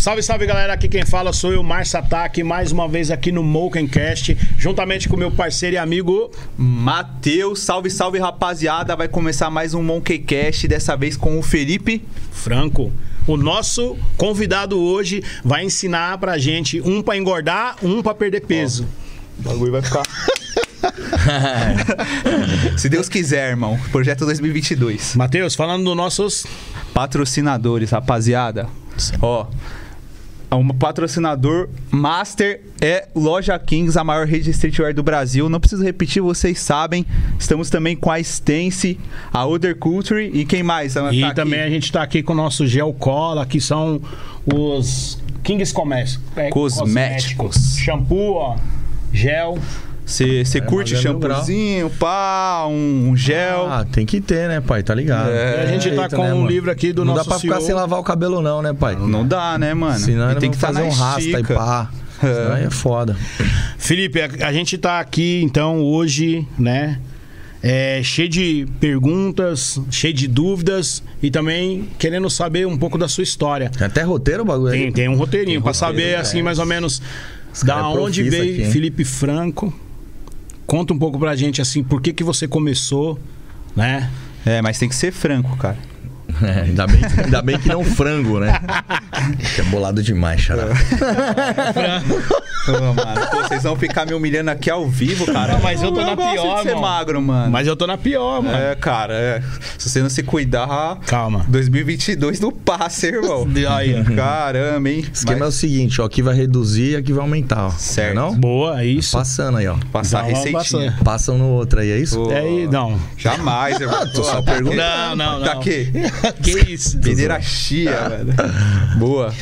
Salve, salve galera, aqui quem fala sou eu, Márcio Ataque, mais uma vez aqui no Mokencast, juntamente com meu parceiro e amigo Matheus. Salve, salve rapaziada, vai começar mais um Monkeycast, dessa vez com o Felipe. Franco. O nosso convidado hoje vai ensinar pra gente um pra engordar, um pra perder peso. O bagulho vai ficar. Se Deus quiser, irmão. Projeto 2022. Matheus, falando dos nossos Patrocinadores, rapaziada. Ó. Um patrocinador master é Loja Kings, a maior rede de streetwear do Brasil. Não preciso repetir, vocês sabem. Estamos também com a Stance, a Other Culture e quem mais? Tá E aqui? também a gente tá aqui com o nosso gel cola, que são os Kings Comércio. é, Cosméticos. Shampoo, ó, gel. Você curte é mil shampoozinho, pá, um, um gel. Ah, tem que ter, né, pai? Tá ligado? É, E a gente tá Eita, com né, um mano? livro aqui do não nosso dá pra ficar CEO. sem lavar o cabelo, não, né, pai? Não dá, né, mano? Senão ele tem que tá fazer um rasta e pá. Senão aí é foda. Felipe, a, a gente tá aqui então hoje, né? é, cheio de perguntas, cheio de dúvidas e também querendo saber um pouco da sua história. Tem até roteiro o bagulho aí. Tem, tem um roteirinho pra roteiro, saber é. assim mais ou menos Os da é onde veio aqui? Felipe Franco. Conta um pouco pra gente assim, por que que você começou, né? É, mas tem que ser franco, cara. É, ainda, bem, ainda bem que não frango, né? que é bolado demais, xará. Ô, mano, pô, vocês vão ficar me humilhando aqui ao vivo, cara. Não, mas eu tô na gosto pior, de ser mano. magro, mano. Mas eu tô na pior, mano. É, cara, é. se você não se cuidar, Calma. 2022 não passa, irmão. Aí. Caramba, hein? O esquema é o Mas seguinte, ó. Aqui vai reduzir e aqui vai aumentar, ó. Certo. Não? Boa, é isso. Passando aí, ó. passar receitinha. passando. Passam no outro aí, é isso? Pô, É aí, não. Jamais, irmão. tô só Tá perguntando. Não, não, não. Tá aqui. que isso? Peneira chia, velho. Boa.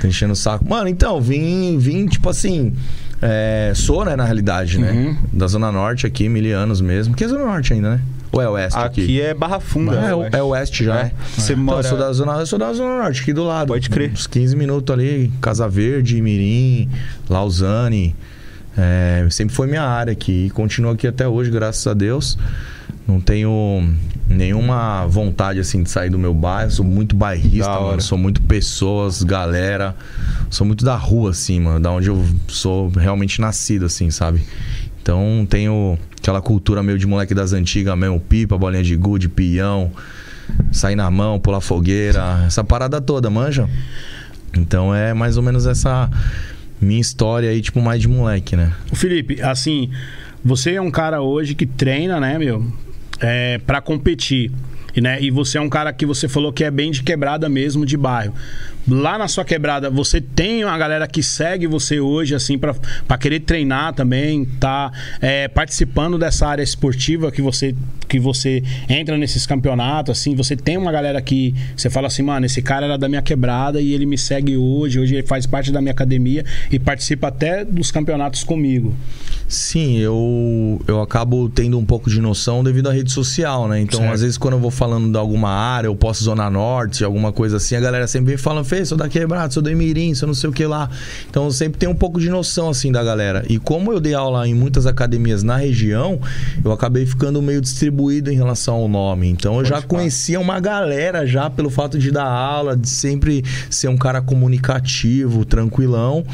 Tá enchendo o saco. Mano, então, vim, vim tipo assim. é, sou, né, na realidade, né? Uhum. Da Zona Norte aqui, milianos mesmo. Que é Zona Norte ainda, né? Ou é Oeste aqui? Aqui é Barra Funda. É, eu o- acho. é Oeste já, É. né? Você Então, mora- eu sou da, zona, eu sou da Zona Norte, aqui do lado. Pode crer. Uns 15 minutos ali, Casa Verde, Mirim, Lausanne. É, sempre foi minha área aqui. E continuo aqui até hoje, graças a Deus. Não tenho nenhuma vontade, assim, de sair do meu bairro. Sou muito bairrista, mano. Sou muito pessoas, galera. Sou muito da rua, assim, mano. Da onde eu sou realmente nascido, assim, sabe? Então, tenho aquela cultura meio de moleque das antigas mesmo. Pipa, bolinha de gude, peão sair na mão, pular fogueira, essa parada toda, manja? Então é mais ou menos essa minha história aí, tipo, mais de moleque, né? Felipe, assim, você é um cara hoje que treina, né, meu, é, para competir. Né, e você é um cara que você falou que é bem de quebrada mesmo, de bairro. Lá na sua quebrada, você tem uma galera que segue você hoje, assim, pra pra querer treinar também, tá é, participando dessa área esportiva que você, que você entra nesses campeonatos, assim, você tem uma galera que você fala assim, mano, esse cara era da minha quebrada e ele me segue hoje, hoje ele faz parte da minha academia e participa até dos campeonatos comigo. Sim, eu, eu acabo tendo um pouco de noção devido à rede social, né? Então, Certo. às vezes, quando eu vou falando de alguma área, eu posso Zona Norte, alguma coisa assim, a galera sempre vem falando, Fê, sou da Quebrada, sou do Emirim, sou não sei o que lá. Então, eu sempre tenho um pouco de noção, assim, da galera. E como eu dei aula em muitas academias na região, eu acabei ficando meio distribuído em relação ao nome. Então, eu já Pode conhecia uma galera já pelo fato de dar aula, de sempre ser um cara comunicativo, tranquilão.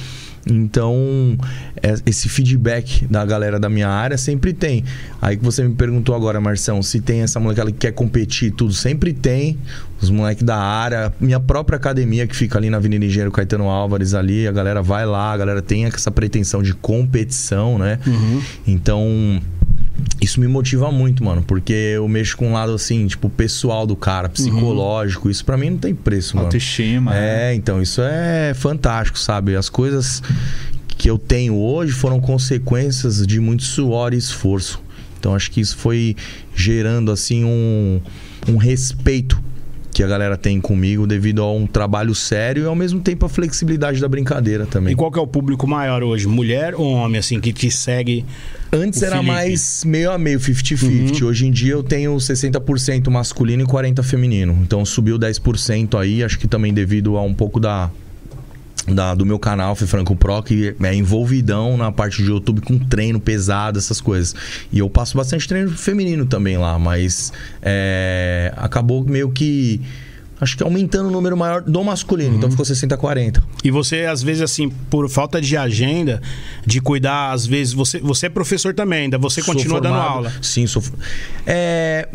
Então, é- esse feedback da galera da minha área sempre tem. Aí que você me perguntou agora, Marção, se tem essa molecada que quer competir e tudo, sempre tem. Os moleques da área, minha própria academia que fica ali na Avenida Engenheiro Caetano Álvares ali, a galera vai lá, a galera tem essa pretensão de competição, né? Então, isso me motiva muito, mano, porque eu mexo com um lado assim, tipo, pessoal do cara, psicológico. Isso pra mim não tem preço, mano. Autoestima. né? É, então, isso é fantástico, sabe? As coisas que eu tenho hoje foram consequências de muito suor e esforço. Então, acho que isso foi gerando, assim, um, um respeito que a galera tem comigo devido a um trabalho sério e, ao mesmo tempo, a flexibilidade da brincadeira também. E qual que é o público maior hoje? Mulher ou homem, assim, que te segue? Antes era Felipe. mais meio a meio, 50-50. Hoje em dia eu tenho 60% masculino e 40% feminino. Então subiu 10% aí, acho que também devido a um pouco da, da- do meu canal, Fê Franco Pro, que é envolvidão na parte de YouTube com treino pesado, essas coisas. E eu passo bastante treino feminino também lá, mas é, acabou meio que acho que aumentando o número maior do masculino. Uhum. Então ficou 60-40. E você, às vezes, assim, por falta de agenda, de cuidar, às vezes, você, você é professor também, ainda você Sou continua dando formado- aula. Sim, sou. É,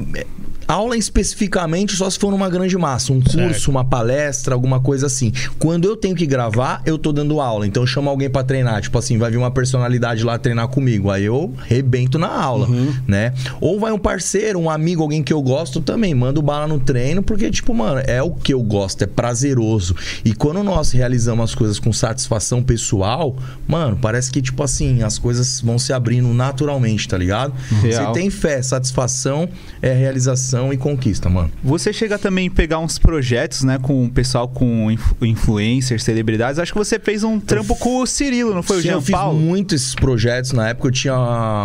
aula especificamente só se for numa grande massa, um curso, Certo. uma palestra, alguma coisa assim. Quando eu tenho que gravar, eu tô dando aula. Então eu chamo alguém pra treinar, tipo assim, vai vir uma personalidade lá treinar comigo, aí eu rebento na aula, Uhum. né? Ou vai um parceiro, um amigo, alguém que eu gosto também, mando bala no treino, porque tipo, mano, é o que eu gosto, é prazeroso. E quando nós realizamos as coisas com satisfação pessoal, mano, parece que tipo assim, as coisas vão se abrindo naturalmente, tá ligado? Real. Você tem fé, satisfação é realização e conquista, mano. Você chega também a pegar uns projetos, né, com o pessoal com inf- influencers, celebridades. Acho que você fez um trampo com o Cirilo, não foi? O eu Jean fiz Paulo? muito esses projetos. Na época eu tinha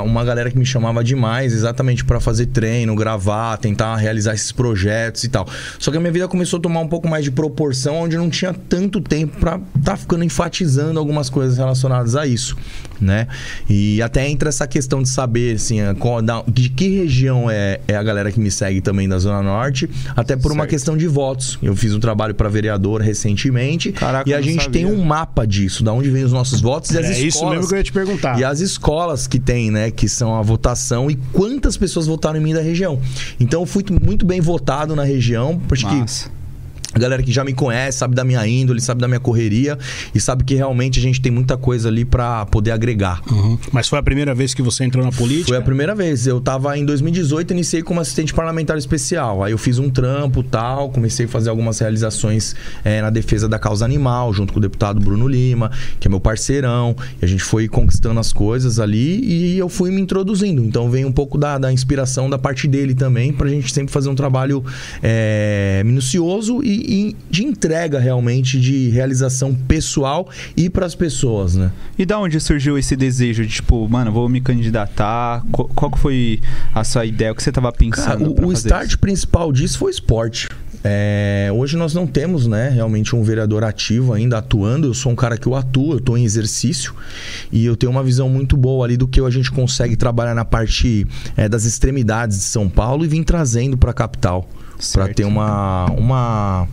uma galera que me chamava demais, exatamente pra fazer treino, gravar, tentar realizar esses projetos e tal. Só que a minha vida começou a tomar um pouco mais de proporção, onde eu não tinha tanto tempo pra tá ficando enfatizando algumas coisas relacionadas a isso, né? E até entra essa questão de saber, assim, a qual- de que região é, é a galera que me segue também da Zona Norte, até por uma Certo. questão de votos. Eu fiz um trabalho pra vereador recentemente Caraca, e a gente tem sabia. um mapa disso, da onde vem os nossos votos e as É escolas. isso mesmo que eu ia te perguntar. E as escolas que tem, né, que são a votação e quantas pessoas votaram em mim da região. Então eu fui muito bem votado na região, porque Massa. A galera que já me conhece, sabe da minha índole, sabe da minha correria e sabe que realmente a gente tem muita coisa ali pra poder agregar. Uhum. Mas foi a primeira vez que você entrou na política? Foi a primeira vez. Eu tava em 2018, iniciei como assistente parlamentar especial. Aí eu fiz um trampo tal, comecei a fazer algumas realizações eh, na defesa da causa animal, junto com o deputado Bruno Lima, que é meu parceirão. E a gente foi conquistando as coisas ali e eu fui me introduzindo. Então vem um pouco da, da inspiração da parte dele também, pra gente sempre fazer um trabalho eh, minucioso e, e de entrega realmente, de realização pessoal e pras pessoas, né? E da onde surgiu esse desejo de, tipo, mano, vou me candidatar? Qual, qual foi a sua ideia? O que você tava pensando? Cara, o, o start isso? principal disso foi esporte. É, hoje nós não temos, né, realmente um vereador ativo ainda atuando. Eu sou um cara que eu atuo, eu estou em exercício e eu tenho uma visão muito boa ali do que a gente consegue trabalhar na parte é, das extremidades de São Paulo e vir trazendo para a capital para ter uma uma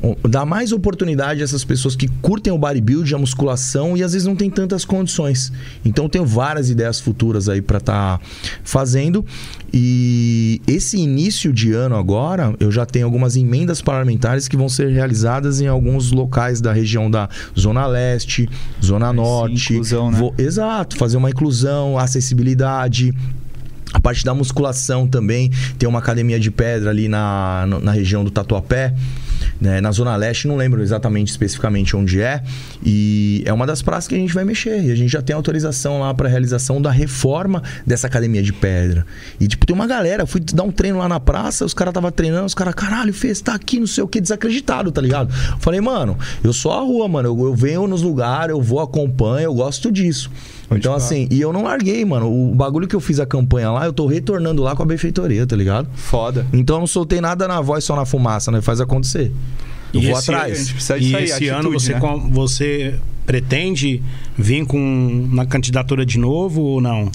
um, dar mais oportunidade a essas pessoas que curtem o bodybuilding, a musculação e às vezes não tem tantas condições. Então eu tenho várias ideias futuras aí para estar fazendo e esse início de ano agora eu já tenho algumas emendas parlamentares que vão ser realizadas em alguns locais da região da Zona Leste, Zona sim, Norte. inclusão, né? Vou- exato, fazer uma inclusão, acessibilidade. A parte da musculação também. Tem uma academia de pedra ali na, na região do Tatuapé. né, na Zona Leste, não lembro exatamente especificamente onde é. E é uma das praças que a gente vai mexer. E a gente já tem autorização lá para realização da reforma dessa academia de pedra. E, tipo, tem uma galera. Fui dar um treino lá na praça, os caras estavam treinando, os caras, caralho, fez, tá aqui, não sei o que, desacreditado, tá ligado? Falei, mano, eu sou a rua, mano. Eu, eu venho nos lugares, eu vou, acompanho, eu gosto disso. Então, assim, e eu não larguei, mano. O bagulho que eu fiz a campanha lá, eu tô retornando lá com a benfeitoria, tá ligado? Foda. Então eu não soltei nada na voz, só na fumaça, né? Faz acontecer. Eu E vou esse- atrás. a gente precisa E esse ano atitude, você, né? com- você pretende vir com na candidatura de novo ou não?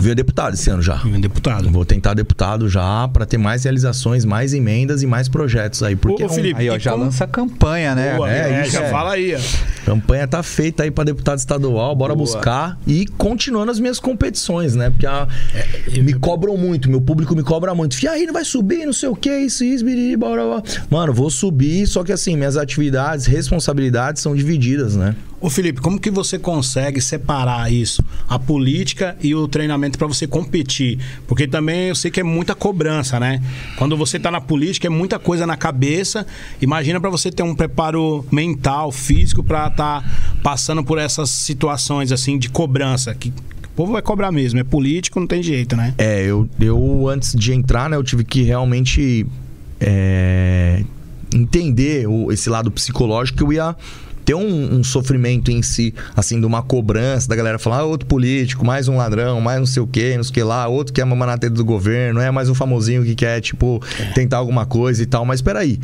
Veio deputado esse ano já. Vir Deputado. Vou tentar deputado já pra ter mais realizações, mais emendas e mais projetos aí. Porque Ô, é Felipe, Aí, ó, já como- lança a campanha, né? Boa, é, é, isso já é. fala aí. campanha tá feita aí pra deputado estadual, bora Boa. buscar e continuando as minhas competições, né? Porque a- É, me cobram muito, meu público me cobra muito. E aí, não vai subir, não sei o que, isso, isso, biriri, bora, bora. Mano, vou subir, só que assim, minhas atividades, responsabilidades são divididas, né? Ô Felipe, como que você consegue separar isso, a política e o treinamento pra você competir? Porque também eu sei que é muita cobrança, né? Quando você tá na política é muita coisa na cabeça. Imagina pra você ter um preparo mental, físico pra tá passando por essas situações assim de cobrança que o povo vai cobrar mesmo, é político, não tem jeito, né? É, eu, eu antes de entrar, né, eu tive que realmente é, entender o- esse lado psicológico que eu ia ter um, um sofrimento em si, assim, de uma cobrança, da galera falar, ah, outro político, mais um ladrão, mais não sei o que, não sei o que lá, outro que é mamar na teta do governo, é mais um famosinho que quer, tipo, tentar alguma coisa e tal, mas peraí.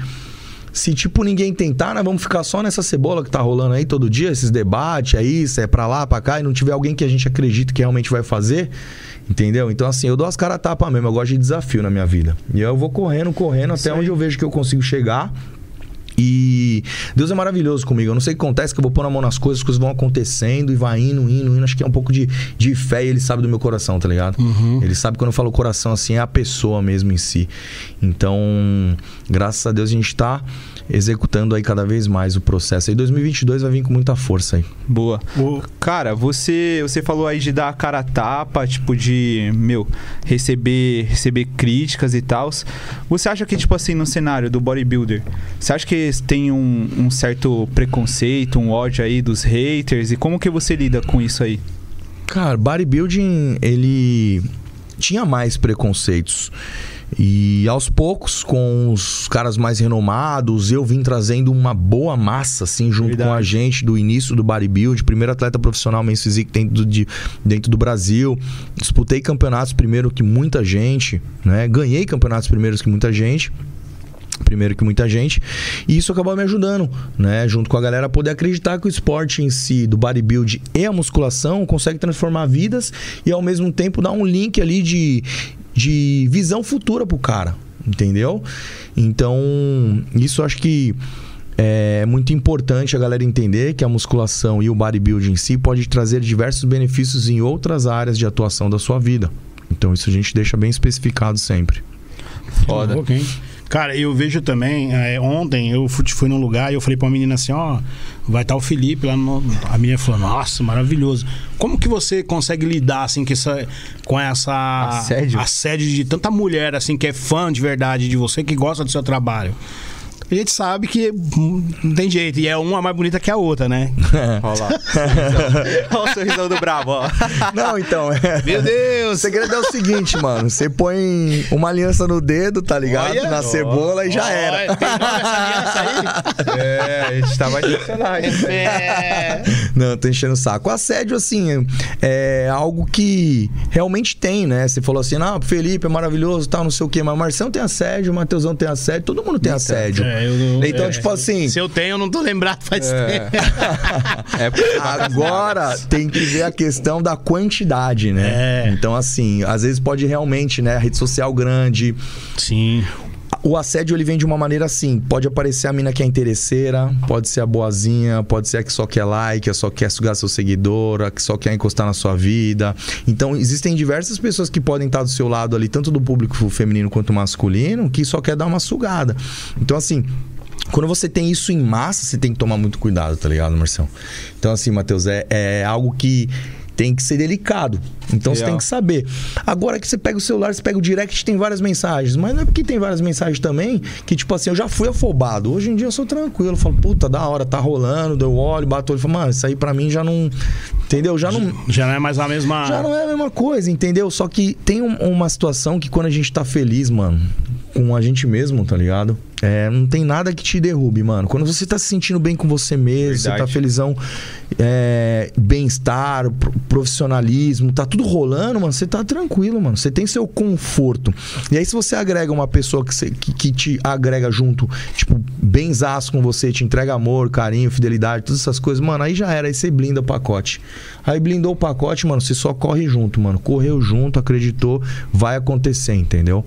Se, tipo, ninguém tentar, nós vamos ficar só nessa cebola que tá rolando aí todo dia, esses debates aí, se é pra lá, pra cá, e não tiver alguém que a gente acredita que realmente vai fazer, entendeu? Então, assim, eu dou as caras tapa mesmo, eu gosto de desafio na minha vida. E eu vou correndo, correndo, até onde eu vejo que eu consigo chegar. E Deus é maravilhoso comigo. Eu não sei o que acontece, que eu vou pôr a mão nas coisas, as coisas vão acontecendo e vai indo, indo, indo. Acho que é um pouco de, de fé e ele sabe do meu coração, tá ligado? Ele sabe quando eu falo coração assim, é a pessoa mesmo em si. Então, graças a Deus a gente tá executando aí cada vez mais o processo. Aí 2022 vai vir com muita força aí. Boa. O- Cara, você, você falou aí de dar a cara a tapa, tipo de, meu, receber, receber críticas e tal. Você acha que, tipo assim, no cenário do bodybuilder, você acha que tem um, um certo preconceito, um ódio aí dos haters? E como que você lida com isso aí? Cara, bodybuilding, ele tinha mais preconceitos. E aos poucos, com os caras mais renomados, eu vim trazendo uma boa massa, assim, junto Verdade. com a gente do início do bodybuilding. Primeiro atleta profissional men's physique dentro, do- de, dentro do Brasil. Disputei campeonatos primeiro que muita gente, né? Ganhei campeonatos primeiros que muita gente primeiro que muita gente. E isso acabou me ajudando, né? Junto com a galera poder acreditar que o esporte em si, do bodybuilding e a musculação, consegue transformar vidas e ao mesmo tempo dar um link ali de, de visão futura pro cara, entendeu? Então, isso acho que é muito importante a galera entender que a musculação e o bodybuilding em si pode trazer diversos benefícios em outras áreas de atuação da sua vida. Então, isso a gente deixa bem especificado sempre. Foda. Hein? Cara, eu vejo também, é, ontem eu fui, fui num lugar e eu falei pra uma menina assim, ó, vai estar o Felipe lá no. A menina falou, nossa, maravilhoso. Como que você consegue lidar assim com essa. Com essa Assédio? assédio de tanta mulher assim que é fã de verdade de você, que gosta do seu trabalho? A gente sabe que hum, não tem jeito, e é uma mais bonita que a outra, né? Olha lá. Olha o sorrisão do Bravo, ó. Não, então, é. Meu O Deus! segredo é o seguinte, mano. Você põe uma aliança no dedo, tá ligado? Olha. Na cebola e já era. Olha, Tem nome essa aliança É, a gente tava intencionado. aí? É. Não, tô enchendo o saco. O assédio, assim, é algo que realmente tem, né? Você falou assim, ah, Felipe é maravilhoso, tal, não sei o quê. Mas o Marcelo tem assédio, o Matheusão tem assédio, todo mundo tem assédio. É, não- Então, é, tipo assim- Se eu tenho, eu não tô lembrado faz tempo. É Agora tem que ver a questão da quantidade, né? É. Então, assim, às vezes pode realmente, né? Rede social grande, Sim. O assédio ele vem de uma maneira assim: pode aparecer a mina que é interesseira, pode ser a boazinha, pode ser a que só quer like, a só quer sugar seu seguidor, a que só quer encostar na sua vida. Então, existem diversas pessoas que podem estar do seu lado ali, tanto do público feminino quanto masculino, que só quer dar uma sugada. Então, assim. Quando você tem isso em massa, você tem que tomar muito cuidado, tá ligado, Marcelo? Então, assim, Matheus, é, é algo que tem que ser delicado. Então você Real. tem que saber. Agora que você pega o celular, você pega o direct, tem várias mensagens. Mas não é porque tem várias mensagens também que, tipo assim, eu já fui afobado. Hoje em dia eu sou tranquilo. Eu falo, puta, da hora, tá rolando, deu olho, bato o olho. Eu falo, mano, isso aí pra mim já não. Entendeu? Já não. Já não é mais a mesma. Já não é a mesma coisa, entendeu? Só que tem um- uma situação que quando a gente tá feliz, mano, com a gente mesmo, tá ligado? É, não tem nada que te derrube, mano. Quando você tá se sentindo bem com você mesmo, você tá Verdade. felizão, é, bem-estar, pro- profissionalismo, tá tudo rolando, mano, você tá tranquilo, mano. Você tem seu conforto. E aí, se você agrega uma pessoa que, você- que, que te agrega junto, tipo, benzaço com você, te entrega amor, carinho, fidelidade, todas essas coisas, mano, aí já era, aí você blinda o pacote. Aí blindou o pacote, mano, você só corre junto, mano. Correu junto, acreditou, vai acontecer, entendeu?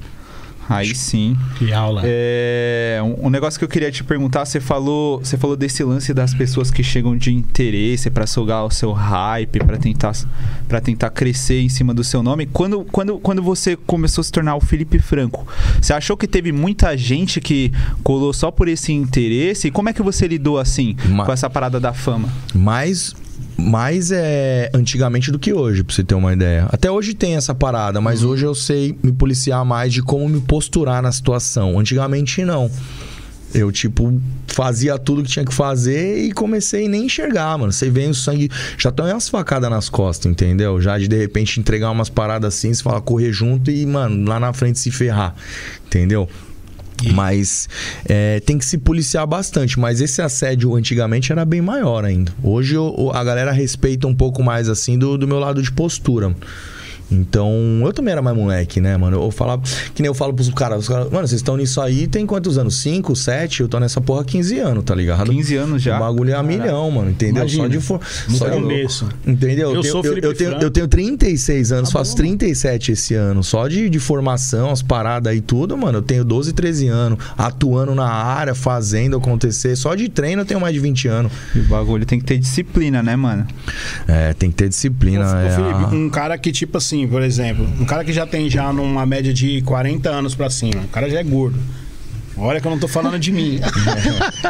Aí sim. Que aula. É, um, um negócio que eu queria te perguntar, você falou, você falou desse lance das pessoas que chegam de interesse pra sugar o seu hype, pra tentar para tentar crescer em cima do seu nome. Quando, quando, quando você começou a se tornar o Felipe Franco, você achou que teve muita gente que colou só por esse interesse? E como é que você lidou assim Ma- com essa parada da fama? mais mais é antigamente do que hoje, pra você ter uma ideia. Até hoje tem essa parada, mas Uhum. hoje eu sei me policiar mais de como me posturar na situação. Antigamente não. Eu, tipo, fazia tudo que tinha que fazer e comecei a nem enxergar, mano. Você vê o sangue. Já estão umas facadas nas costas, entendeu? Já de de repente entregar umas paradas assim, você fala correr junto e, mano, lá na frente se ferrar. Entendeu? Mas é, tem que se policiar bastante. Mas esse assédio antigamente era bem maior ainda. Hoje eu- a galera respeita um pouco mais assim do, do meu lado de postura. Então, eu também era mais moleque, né, mano? Eu falava, que nem eu falo pros caras, os caras, mano, vocês estão nisso aí tem quantos anos? 5, 7? Eu tô nessa porra há 15 anos, tá ligado? 15 anos já. O bagulho é a milhão, mano, entendeu? Imagina. Só de for... Só de- começo. Entendeu? Eu tenho, sou eu, eu tenho, eu tenho 36 anos, Tá faço bom. 37 esse ano. Só de, de formação, as paradas aí tudo, mano. Eu tenho 12, 13 anos. Atuando na área, fazendo acontecer. Só de treino eu tenho mais de 20 anos. E o bagulho tem que ter disciplina, né, mano? É, tem que ter disciplina. Ô, é Felipe, a- um cara que, tipo assim, por exemplo, um cara que já tem já numa média de 40 anos pra cima, o cara já é gordo. Olha que eu não tô falando de mim.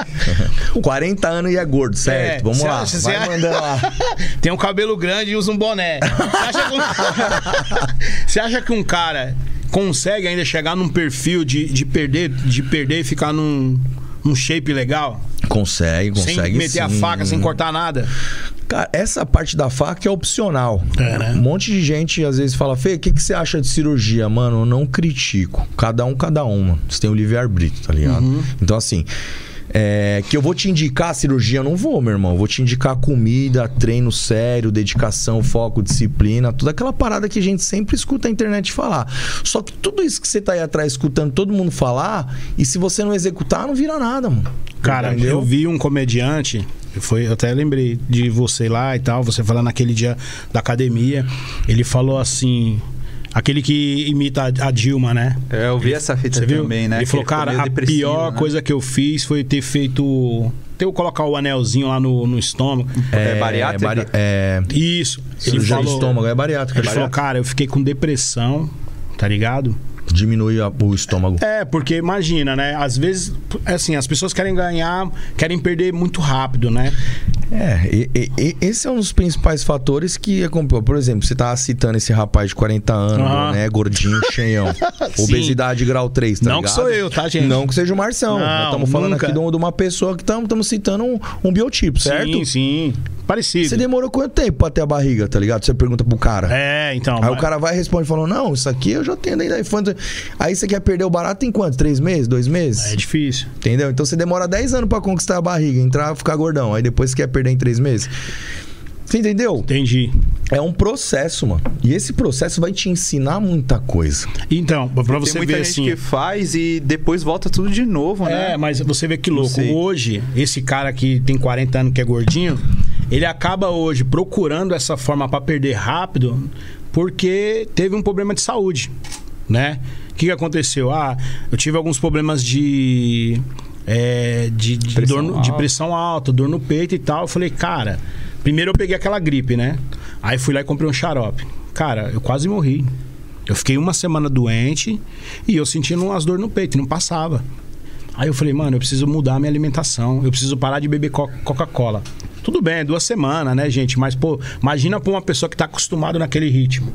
40 anos e é gordo, certo? É, Vamos lá. acha- vai acha- mandando lá. Tem um cabelo grande e usa um boné. Você acha que um, Você acha que um cara consegue ainda chegar num perfil de, de, perder, de perder e ficar num, num shape legal? Consegue, consegue. sem meter a sim. faca, sem cortar nada? Cara, essa parte da faca é opcional. É, né? Um monte de gente às vezes fala, Fê, o que, que você acha de cirurgia? Mano, eu não critico. Cada um, cada uma. Você tem o livre-arbítrio, tá ligado? Uhum. Então, assim. É, que eu vou te indicar a cirurgia, eu não vou, meu irmão. Eu vou te indicar comida, treino sério, dedicação, foco, disciplina, toda aquela parada que a gente sempre escuta a internet falar. Só que tudo isso que você tá aí atrás escutando todo mundo falar, e se você não executar, não vira nada, mano. Cara, Entendeu? eu vi um comediante, foi, eu até lembrei de você lá e tal, você falando naquele dia da academia. Ele falou assim. Aquele que imita a Dilma, né? É, eu vi essa fita Você viu? também, né? Ele falou, cara, a pior né? coisa que eu fiz foi ter feito. Ter eu colocar o anelzinho lá no, no estômago. É bariátrica? bari- é, Isso. Ele falou, estômago, é bariátrica. ele falou, cara, eu fiquei com depressão, tá ligado? Diminui a- o estômago. É, porque imagina, né? Às vezes, assim, as pessoas querem ganhar, querem perder muito rápido, né? É, e- e- esse é um dos principais fatores que é como, por exemplo, você tá citando esse rapaz de 40 anos, Aham. né, gordinho, cheião, obesidade grau 3, tá Não que ligado? sou eu, tá, gente? Não que seja o Marção. Não, Nós estamos falando aqui de de uma pessoa que estamos citando um, um biotipo, certo? Sim, sim. Parecido. Você demorou quanto tempo pra ter a barriga, tá ligado? Você pergunta pro cara. É, então. Aí mas- o cara vai e responde falando, não, isso aqui eu já tenho desde a infância. Aí você quer perder o barato em quanto? Três meses? Dois meses? É difícil. Entendeu? Então você demora 10 anos pra conquistar a barriga, entrar, ficar gordão. Aí depois você quer perder em 3 meses. Você entendeu? Entendi. É um processo, mano. E esse processo vai te ensinar muita coisa. Então, pra Tem você muita ver gente assim. que faz e depois volta tudo de novo, né? É, mas você vê que louco. Hoje, esse cara que tem 40 anos que é gordinho, ele acaba hoje procurando essa forma pra perder rápido porque teve um problema de saúde, né? O que, que aconteceu? Ah, eu tive alguns problemas de. é, de, de Pressão dor de alta. pressão alta, dor no peito e tal. Eu falei, cara, primeiro eu peguei aquela gripe, né? Aí fui lá e comprei um xarope. Cara, eu quase morri. Eu fiquei uma semana doente e eu sentindo umas dores no peito, não passava. Aí eu falei, mano, eu preciso mudar a minha alimentação. Eu preciso parar de beber co- Coca-Cola. Tudo bem, duas semanas, né, gente? Mas, pô, imagina pra uma pessoa que tá acostumada naquele ritmo.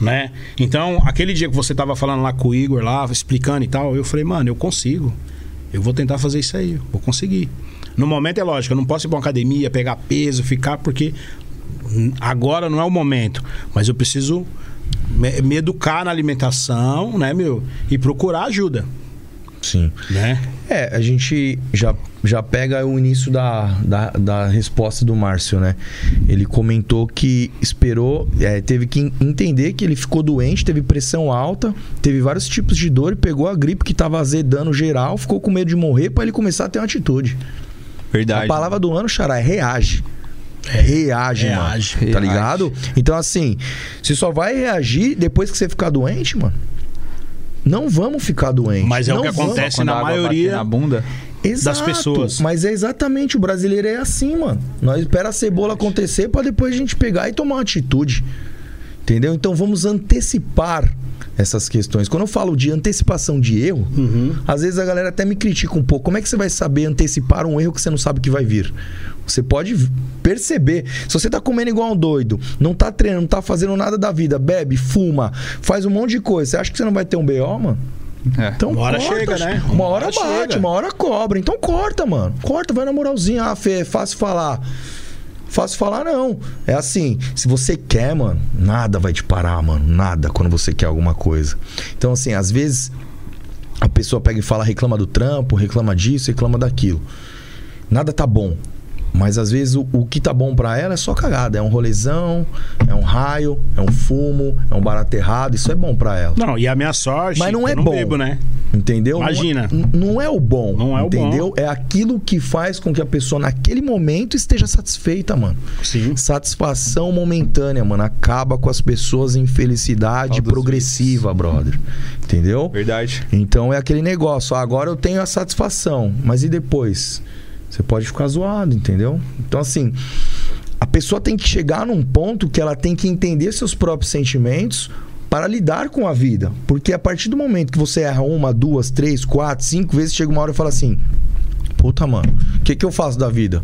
Né? Então, aquele dia que você tava falando lá com o Igor, lá, explicando e tal, eu falei, mano, eu consigo. Eu vou tentar fazer isso aí, vou conseguir. No momento é lógico, eu não posso ir pra uma academia, pegar peso, ficar, porque agora não é o momento. Mas eu preciso me, me educar na alimentação, né, meu? E procurar ajuda, Sim. né? É, a gente já, já pega o início da, da, da resposta do Márcio, né? Ele comentou que esperou, é, teve que en- entender que ele ficou doente, teve pressão alta, teve vários tipos de dor e pegou a gripe que tava azedando geral, ficou com medo de morrer pra ele começar a ter uma atitude. Verdade. A palavra do ano, Xará, é reage. reage, reage. mano. Tá Reage. ligado? Então, assim, você só vai reagir depois que você ficar doente, mano. Não vamos ficar doentes. Mas é o Não que vamos. acontece na maioria- na bunda. Exato, pessoas. Mas é exatamente, o brasileiro é assim, mano. Nós espera a cebola acontecer pra depois a gente pegar e tomar uma atitude. Entendeu? Então vamos antecipar essas questões. Quando eu falo de antecipação de erro, Uhum. às vezes a galera até me critica um pouco. Como é que você vai saber antecipar um erro que você não sabe que vai vir? Você pode perceber. Se você tá comendo igual um doido, não tá treinando, não tá fazendo nada da vida, bebe, fuma, faz um monte de coisa, você acha que você não vai ter um BO, mano? É. Então Uma hora corta, chega, né? Uma, Uma hora, hora bate, chega. uma hora cobra. Então corta, mano. Corta, vai na moralzinha. Ah, Fê, é fácil falar. Fácil falar, não. É assim, se você quer, mano, nada vai te parar, mano. Nada quando você quer alguma coisa. Então, assim, às vezes a pessoa pega e fala, reclama do trampo, reclama disso, reclama daquilo. Nada tá bom. Mas às vezes o, o que tá bom pra ela é só cagada. É um rolezão, é um raio, é um fumo, é um barato errado. Isso é bom pra ela. Não, e a minha sorte. Mas não é eu não bom. bebo, né? Entendeu? Imagina. Não é, não é o bom. Não é o entendeu? É aquilo que faz com que a pessoa naquele momento esteja satisfeita, mano. Sim. Satisfação momentânea, mano. Acaba com as pessoas em felicidade Tal dos progressiva, brother. Entendeu? Verdade. Então é aquele negócio. agora eu tenho a satisfação, mas e depois? Você pode ficar zoado, entendeu? Então, assim, a pessoa tem que chegar num ponto que ela tem que entender seus próprios sentimentos para lidar com a vida. Porque a partir do momento que você erra uma, duas, três, quatro, cinco vezes, chega uma hora e fala assim: Puta, mano, o que, que eu faço da vida?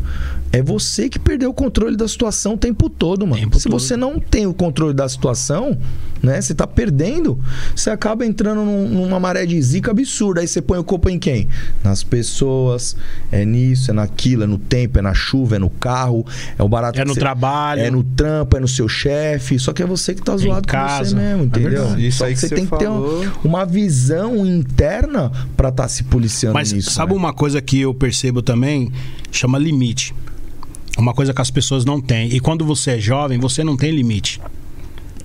É você que perdeu o controle da situação o tempo todo, mano. Tempo Se todo. você não tem o controle da situação, né? Você tá perdendo, você acaba entrando num- numa maré de zica absurda. Aí você põe o culpa em quem? Nas pessoas, é nisso, é naquilo, é no tempo, é na chuva, é no carro, é o barato É que no você- trabalho. É no trampo, é no seu chefe. Só que é você que tá zoado com casa. você mesmo, É entendeu? verdade. Isso Só aí que você você tem que ter um- falou. uma visão interna pra estar se policiando Mas nisso. sabe né? uma coisa que eu percebo também? Chama limite. Uma coisa que as pessoas não têm. E quando você é jovem, você não tem limite.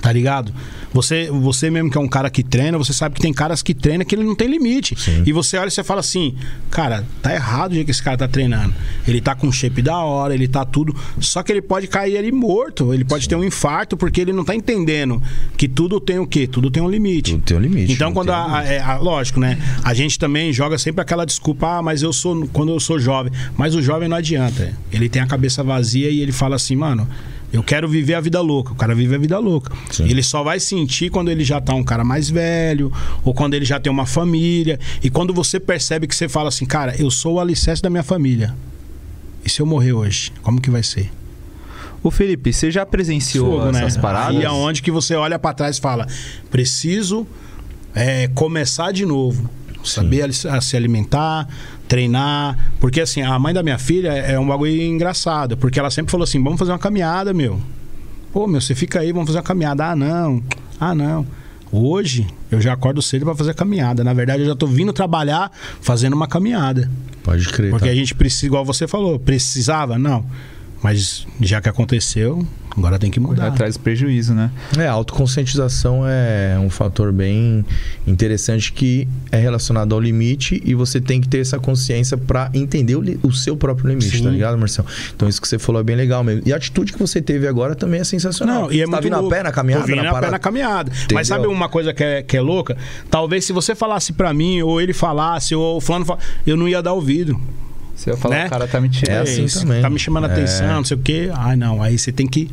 Tá ligado? Você, você mesmo que é um cara que treina, você sabe que tem caras que treinam que ele não tem limite. E você olha e você fala assim, cara, tá errado o jeito que esse cara tá treinando. Ele tá com shape da hora, ele tá tudo. Só que ele pode cair ali morto, ele pode ter um infarto, porque ele não tá entendendo que tudo tem o quê? Tudo tem um limite. Tudo tem um limite, Então, quando a- é, a- lógico, né? A gente também joga sempre aquela desculpa, ah, mas eu sou quando eu sou jovem. Mas o jovem não adianta. Ele tem a cabeça vazia e ele fala assim, mano, eu quero viver a vida louca. O cara vive a vida louca. Ele só vai sentir quando ele já tá um cara mais velho, ou quando ele já tem uma família. E quando você percebe que você fala assim, cara, eu sou o alicerce da minha família. E se eu morrer hoje, como que vai ser? Ô Felipe, você já presenciou Fogo, né? essas paradas? Aí é onde que você olha pra trás e fala: preciso é, começar de novo. Saber a se alimentar, treinar. Porque assim, a mãe da minha filha é um bagulho engraçado. Porque ela sempre falou assim: vamos fazer uma caminhada, meu. Pô, meu, você fica aí, vamos fazer uma caminhada. Ah, não. Ah, não. Hoje eu já acordo cedo pra fazer caminhada. Na verdade, eu já tô vindo trabalhar fazendo uma caminhada. Pode crer. Porque tá? a gente precisa, igual você falou, precisava? Não. Mas já que aconteceu, agora tem que mudar. atrás do prejuízo, né? É, a autoconscientização é um fator bem interessante que é relacionado ao limite e você tem que ter essa consciência pra entender o, o seu próprio limite, Sim. tá ligado, Marcelo? Então isso que você falou é bem legal mesmo. E a atitude que você teve agora também é sensacional. Não, e é você muito tá vindo a pé na caminhada, Tô vindo na a pé na caminhada. Entendeu? Mas sabe uma coisa que é, que é louca? Talvez se você falasse pra mim, ou ele falasse, ou o fulano falasse, eu não ia dar ouvido. Você vai falar, Né? o cara tá me tirando. É assim Esse também. Tá me chamando a É. atenção, não sei o quê. Ai, não. Aí você tem que.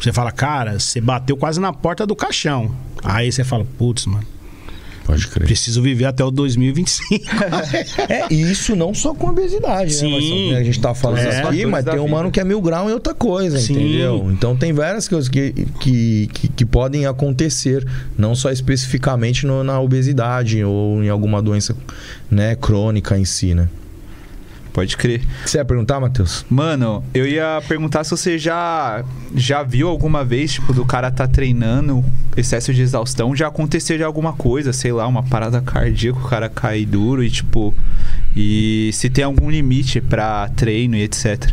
Você fala, cara, você bateu quase na porta do caixão. Aí você fala, putz, mano, Pode crer. preciso viver até o 2025. É, e isso não só com obesidade, Sim. né, Marcelo? A gente tá falando É. isso aqui, mas tem um mano que é mil grau em outra coisa, Sim. entendeu? Então tem várias coisas que, que, que, que podem acontecer, não só especificamente no- na obesidade ou em alguma doença né, crônica em si, né? Pode crer. Você ia perguntar, Matheus? Mano, eu ia perguntar se você já já viu alguma vez, tipo, do cara tá treinando, excesso de exaustão, já aconteceu de alguma coisa, sei lá, uma parada cardíaca, o cara cair duro e tipo. E se tem algum limite pra treino e etc.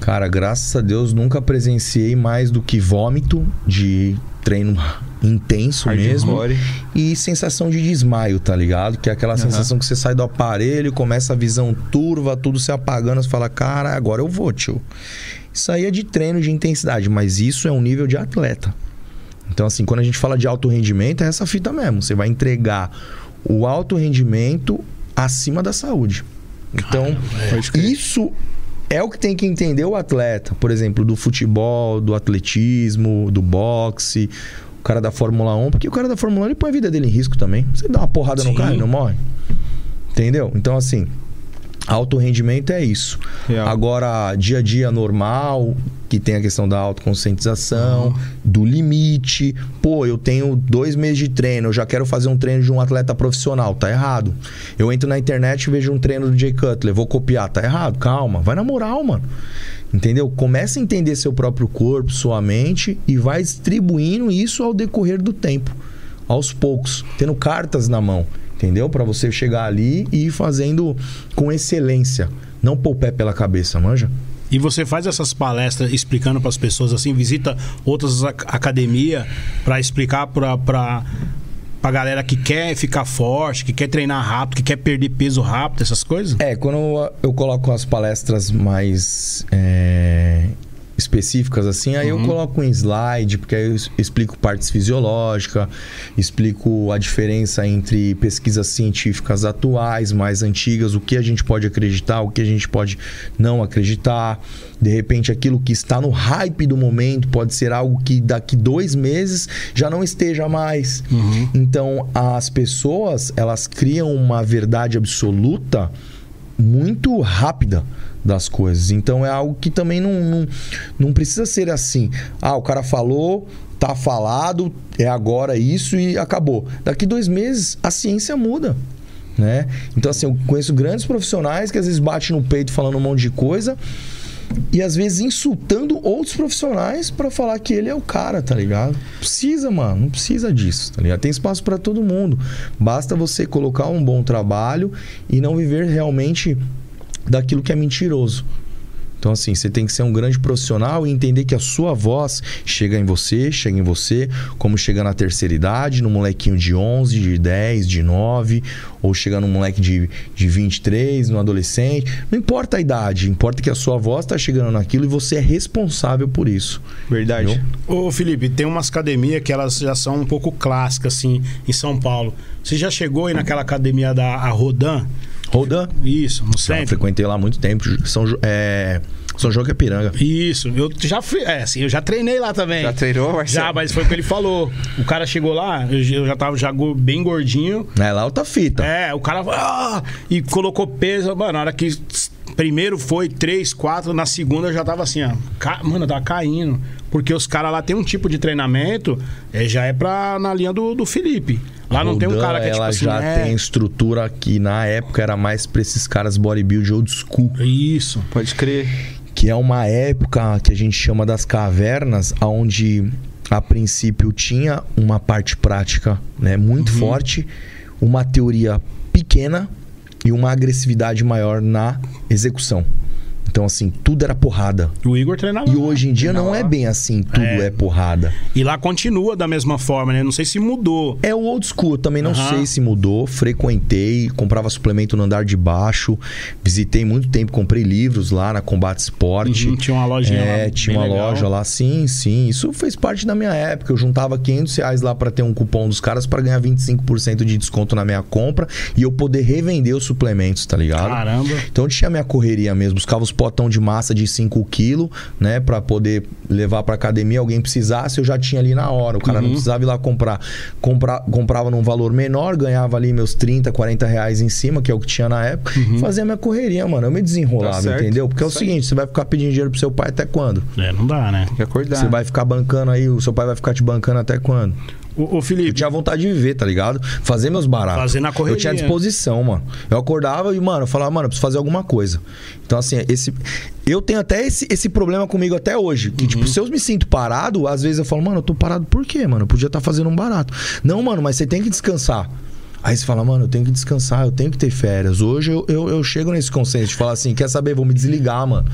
Cara, graças a Deus nunca presenciei mais do que vômito de treino intenso mesmo Hardcore. e sensação de desmaio, tá ligado? Que é aquela Aham. sensação que você sai do aparelho, começa a visão turva, tudo se apagando, você fala, cara, agora eu vou, tio. Isso aí é de treino de intensidade, mas isso é um nível de atleta. Então, assim, quando a gente fala de alto rendimento, é essa fita mesmo. Você vai entregar o alto rendimento acima da saúde. Então, Pode crer. isso é o que tem que entender o atleta. Por exemplo, do futebol, do atletismo, do boxe, cara da Fórmula 1. Porque o cara da Fórmula 1 ele põe a vida dele em risco também. Você dá uma porrada no Sim. cara, ele não morre. Entendeu? Então, assim, alto rendimento é isso. Real. Agora, dia a dia normal, que tem a questão da autoconscientização, do limite. Pô, eu tenho dois meses de treino, eu já quero fazer um treino de um atleta profissional. Tá errado. Eu entro na internet e vejo um treino do Jay Cutler, vou copiar. Tá errado. Calma, vai na moral, mano. Entendeu? Começa a entender seu próprio corpo, sua mente e vai distribuindo isso ao decorrer do tempo. Aos poucos, tendo cartas na mão, entendeu? Pra você chegar ali e ir fazendo com excelência. Não pôr o pé pela cabeça, manja? E você faz essas palestras explicando para as pessoas assim, visita outras ac academias para explicar para para pra galera que quer ficar forte, que quer treinar rápido, que quer perder peso rápido, essas coisas? É, quando eu, coloco as palestras mais é, específicas assim, aí Uhum. eu coloco um slide, porque aí eu explico partes fisiológicas, explico a diferença entre pesquisas científicas atuais, mais antigas, o que a gente pode acreditar, o que a gente pode não acreditar. De repente, aquilo que está no hype do momento pode ser algo que daqui dois meses já não esteja mais. Então, as pessoas, elas criam uma verdade absoluta muito rápida das coisas. Então é algo que também não, não, não precisa ser assim. Ah, o cara falou, tá falado, é agora isso e acabou. Daqui dois meses a ciência muda. Né? Então, assim, eu conheço grandes profissionais que às vezes batem no peito falando um monte de coisa e às vezes insultando outros profissionais pra falar que ele é o cara, tá ligado? Precisa, mano, não precisa disso, tá ligado? Tem espaço pra todo mundo. Basta você colocar um bom trabalho e não viver realmente daquilo que é mentiroso. Então, assim, você tem que ser um grande profissional e entender que a sua voz chega em você, chega em você, como chega na terceira idade, no molequinho de 11, de 10, de 9, ou chega no moleque de, de 23, no adolescente. Não importa a idade, importa que a sua voz está chegando naquilo e você é responsável por isso. Verdade. Entendeu? Ô Felipe, tem umas academias que elas já são um pouco clássicas, assim, em São Paulo. Você já chegou aí naquela academia da a Rodan? Rodan, Isso, no já centro? frequentei lá há muito tempo. São, é, São João Capiranga. Isso, eu já fui. É, assim, eu já treinei lá também. Já treinou, Marcelo? Já, mas foi o que ele falou. O cara chegou lá, eu, eu já tava já bem gordinho. É lá outra fita. É, o cara ah, e colocou peso. Mano, na hora que primeiro foi três, quatro, na segunda eu já tava assim, ó. Ca... Mano, tava caindo. Porque os caras lá tem um tipo de treinamento, é, já é pra, na linha do, do Felipe. Lá não tem um cara que é tipo ela assim. já é... tem estrutura que na época era mais pra esses caras bodybuild old school. Isso. Pode crer. que é uma época que a gente chama das cavernas, onde a princípio tinha uma parte prática né, muito Uhum. forte, uma teoria pequena e uma agressividade maior na execução. Então, assim, tudo era porrada. O Igor treinava. E hoje em dia não é bem assim, tudo É. é porrada. E lá continua da mesma forma, né? Não sei se mudou. É o old school, eu também não sei se mudou. Frequentei, comprava suplemento no andar de baixo, visitei muito tempo, comprei livros lá na Combate Esporte. Uhum, tinha uma lojinha É, lá, tinha uma legal. loja lá, sim, sim. Isso fez parte da minha época. Eu juntava 500 reais lá pra ter um cupom dos caras pra ganhar 25% de desconto na minha compra e eu poder revender os suplementos, tá ligado? Caramba. Então eu tinha minha correria mesmo, buscava os potão de massa de 5 quilos, né, Pra poder levar pra academia. Alguém precisasse, eu já tinha ali na hora. O cara Uhum. não precisava ir lá comprar. Compra, comprava num valor menor, ganhava ali meus 30, 40 reais em cima, que é o que tinha na época. Fazia minha correria, mano. Eu me desenrolava, Tá entendeu? Porque é o seguinte, você vai ficar pedindo dinheiro pro seu pai até quando? É, não dá, né? Tem que acordar. Você vai ficar bancando aí, o seu pai vai ficar te bancando até quando? Ô, ô Eu Felipe, tinha vontade de viver, tá ligado? Fazer meus baratos. Fazer na correria. Eu tinha disposição, mano. Eu acordava e, mano, eu falava, mano, eu preciso fazer alguma coisa. Então, assim, esse. Eu tenho até esse, esse problema comigo até hoje. Que, Uhum. tipo, se eu me sinto parado, às vezes eu falo, mano, eu tô parado por quê, mano? Eu podia estar fazendo um barato. Não, mano, mas você tem que descansar. Aí você fala, mano, eu tenho que descansar, eu tenho que ter férias. Hoje eu, eu, eu chego nesse consenso de falar assim, quer saber, vou me desligar, mano.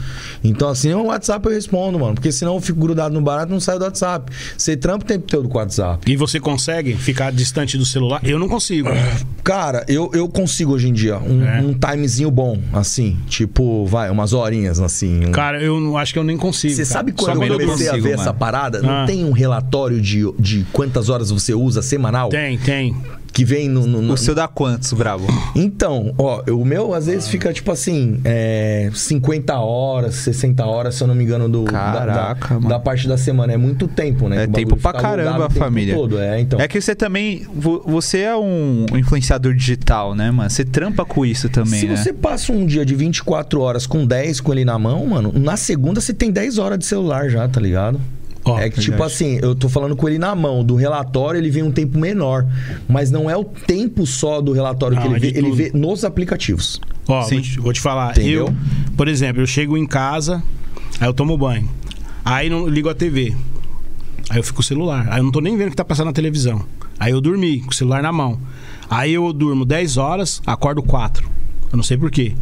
Então, assim, no WhatsApp eu respondo, mano. Porque senão eu fico grudado no barato e não saio do WhatsApp. Você trampa o tempo todo com o WhatsApp. e você consegue ficar distante do celular? Eu não consigo. Cara, eu, eu consigo hoje em dia um, É. um timezinho bom, assim. Tipo, vai, umas horinhas, assim. um- Cara, eu não- acho que eu nem consigo. Você sabe Só quando eu quando comecei a ver mano. essa parada? Ah. Não tem um relatório de, de quantas horas você usa semanal? Tem, tem. Que vem no. no- no- O seu dá quantos, Brabo? Então, ó, o meu às vezes fica tipo assim, é, 50 horas, 60 horas, se eu não me engano, do, da- Caraca, da, mano. da parte da semana. É muito tempo, né? É tempo pra caramba, tempo família. Todo. É, então. É que você também. vo- Você é um influenciador digital, né, mano? Você trampa com isso também, Se né? você passa um dia de 24 horas com 10 com ele na mão, mano, na segunda você tem 10 horas de celular já, tá ligado? Ó, é que, tipo assim, eu tô falando com ele na mão. Do relatório, ele vê um tempo menor. Mas não é o tempo só do relatório que Não, ele vê, ele vê nos aplicativos. Ó, Sim. vou te, vou te falar. Entendeu? Eu, por exemplo, eu chego em casa, aí eu tomo banho. Aí não ligo a TV. Aí eu fico com o celular. Aí eu não tô nem vendo o que tá passando na televisão. Aí eu dormi, com o celular na mão. Aí eu durmo 10 horas, acordo 4. Eu não sei por quê.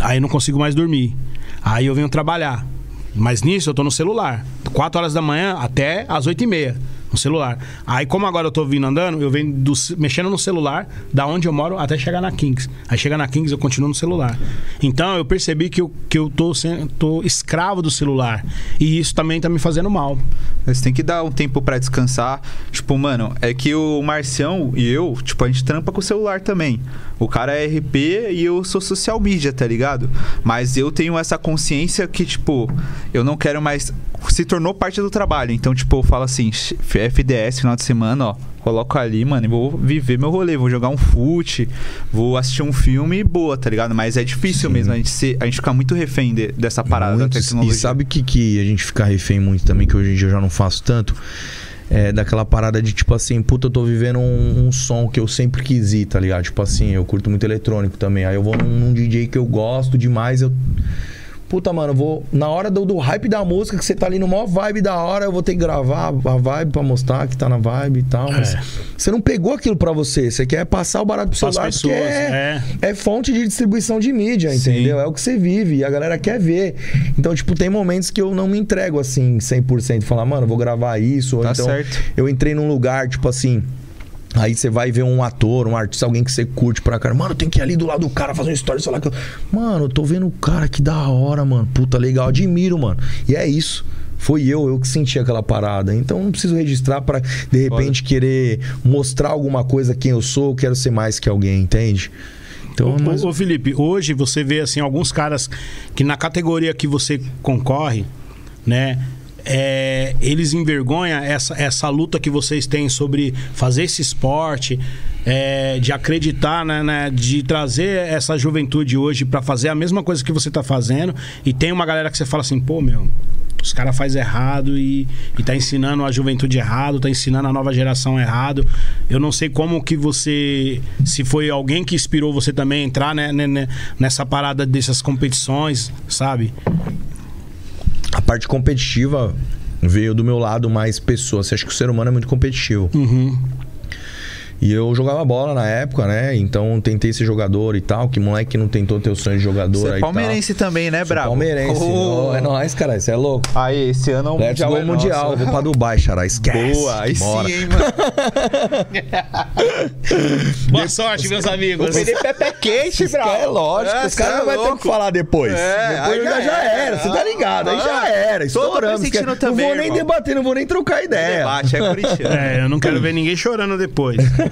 Aí eu não consigo mais dormir. Aí eu venho trabalhar. Mas nisso eu tô no celular. 4 horas da manhã até as 8 e meia. No celular. Aí, como agora eu tô vindo andando, eu venho do- mexendo no celular, da onde eu moro até chegar na Kings. Aí chega na Kings, eu continuo no celular. Então eu percebi que eu, que eu tô, tô escravo do celular. E isso também tá me fazendo mal. Você tem que dar um tempo pra descansar. Tipo, mano, é que o Marcião e eu, tipo, a gente trampa com o celular também. O cara é RP e eu sou social media, tá ligado? Mas eu tenho essa consciência que, tipo, eu não quero mais. Se tornou parte do trabalho. Então, tipo, eu falo assim, FDS, final de semana, ó. Coloco ali, mano, e vou viver meu rolê. Vou jogar um fute, vou assistir um filme e boa, tá ligado? Mas é difícil Sim. mesmo a gente, ser, a gente ficar muito refém de- dessa parada Muito, da tecnologia. E sabe o que, que a gente fica refém muito também, que hoje em dia eu já não faço tanto? É daquela parada de tipo assim, puta, eu tô vivendo um, um som que eu sempre quis ir, tá ligado? Tipo assim, eu curto muito eletrônico também. Aí eu vou num, num DJ que eu gosto demais, eu. Puta, mano, vou. Na hora do, do hype da música, que você tá ali no maior vibe da hora, eu vou ter que gravar a vibe pra mostrar que tá na vibe e tal. Mas É. você não pegou aquilo pra você. Você quer passar o barato pro celular pessoas, porque é, é. é fonte de distribuição de mídia, Sim. entendeu? É o que você vive e a galera quer ver. Então, tipo, tem momentos que eu não me entrego assim 100%, falar, mano, vou gravar isso, ou Tá então certo. eu entrei num lugar, tipo assim, Aí você vai ver um ator, um artista, alguém que você curte pra cara. Mano, tem que ir ali do lado do cara fazer um story, sei lá. Que... eu- Mano, eu tô vendo o cara, que da hora, mano. Puta, legal, admiro, mano. E é isso. Foi eu, eu que senti aquela parada. Então não preciso registrar pra, de repente, querer mostrar alguma coisa quem eu sou, eu quero ser mais que alguém, entende? Então, Ô, mas- ô, Felipe, hoje você vê assim alguns caras que na categoria que você concorre, né? É, eles envergonham essa, essa luta que vocês têm sobre fazer esse esporte, é, de acreditar, né, né, de trazer essa juventude hoje pra fazer a mesma coisa que você tá fazendo. E tem uma galera que você fala assim, pô, meu, os caras fazem errado e, e tá ensinando a juventude errado, tá ensinando a nova geração errado. Eu não sei como que você. Se foi alguém que inspirou você também a entrar né, né, né, nessa parada dessas competições, sabe? A parte competitiva veio do meu lado mais pessoa. Você acha que o ser humano é muito competitivo. Uhum. E eu jogava bola na época, né? Então tentei ser jogador e tal. Que moleque não tentou ter o sonho de jogador Você aí é tal. palmeirense também, né, Brabo? Palmeirense. Oh. Oh, é nóis, cara. Isso é louco. Aí, esse ano o Let's Mundial é Mundial. nosso. Vou pra Dubai, xará. Esquece. Boa, aí Bora. sim, hein, mano. Boa sorte, meus amigos. O Felipe é pé quente, Isso é lógico. É, os caras é vai ter que falar depois. É, depois aí já, já era. era. Você tá ligado? Aí já era. tô Estouramos. pressentindo Não também, vou nem irmão. debater, não vou nem trocar ideia. Debate, é. É, eu não quero ver ninguém chorando depois.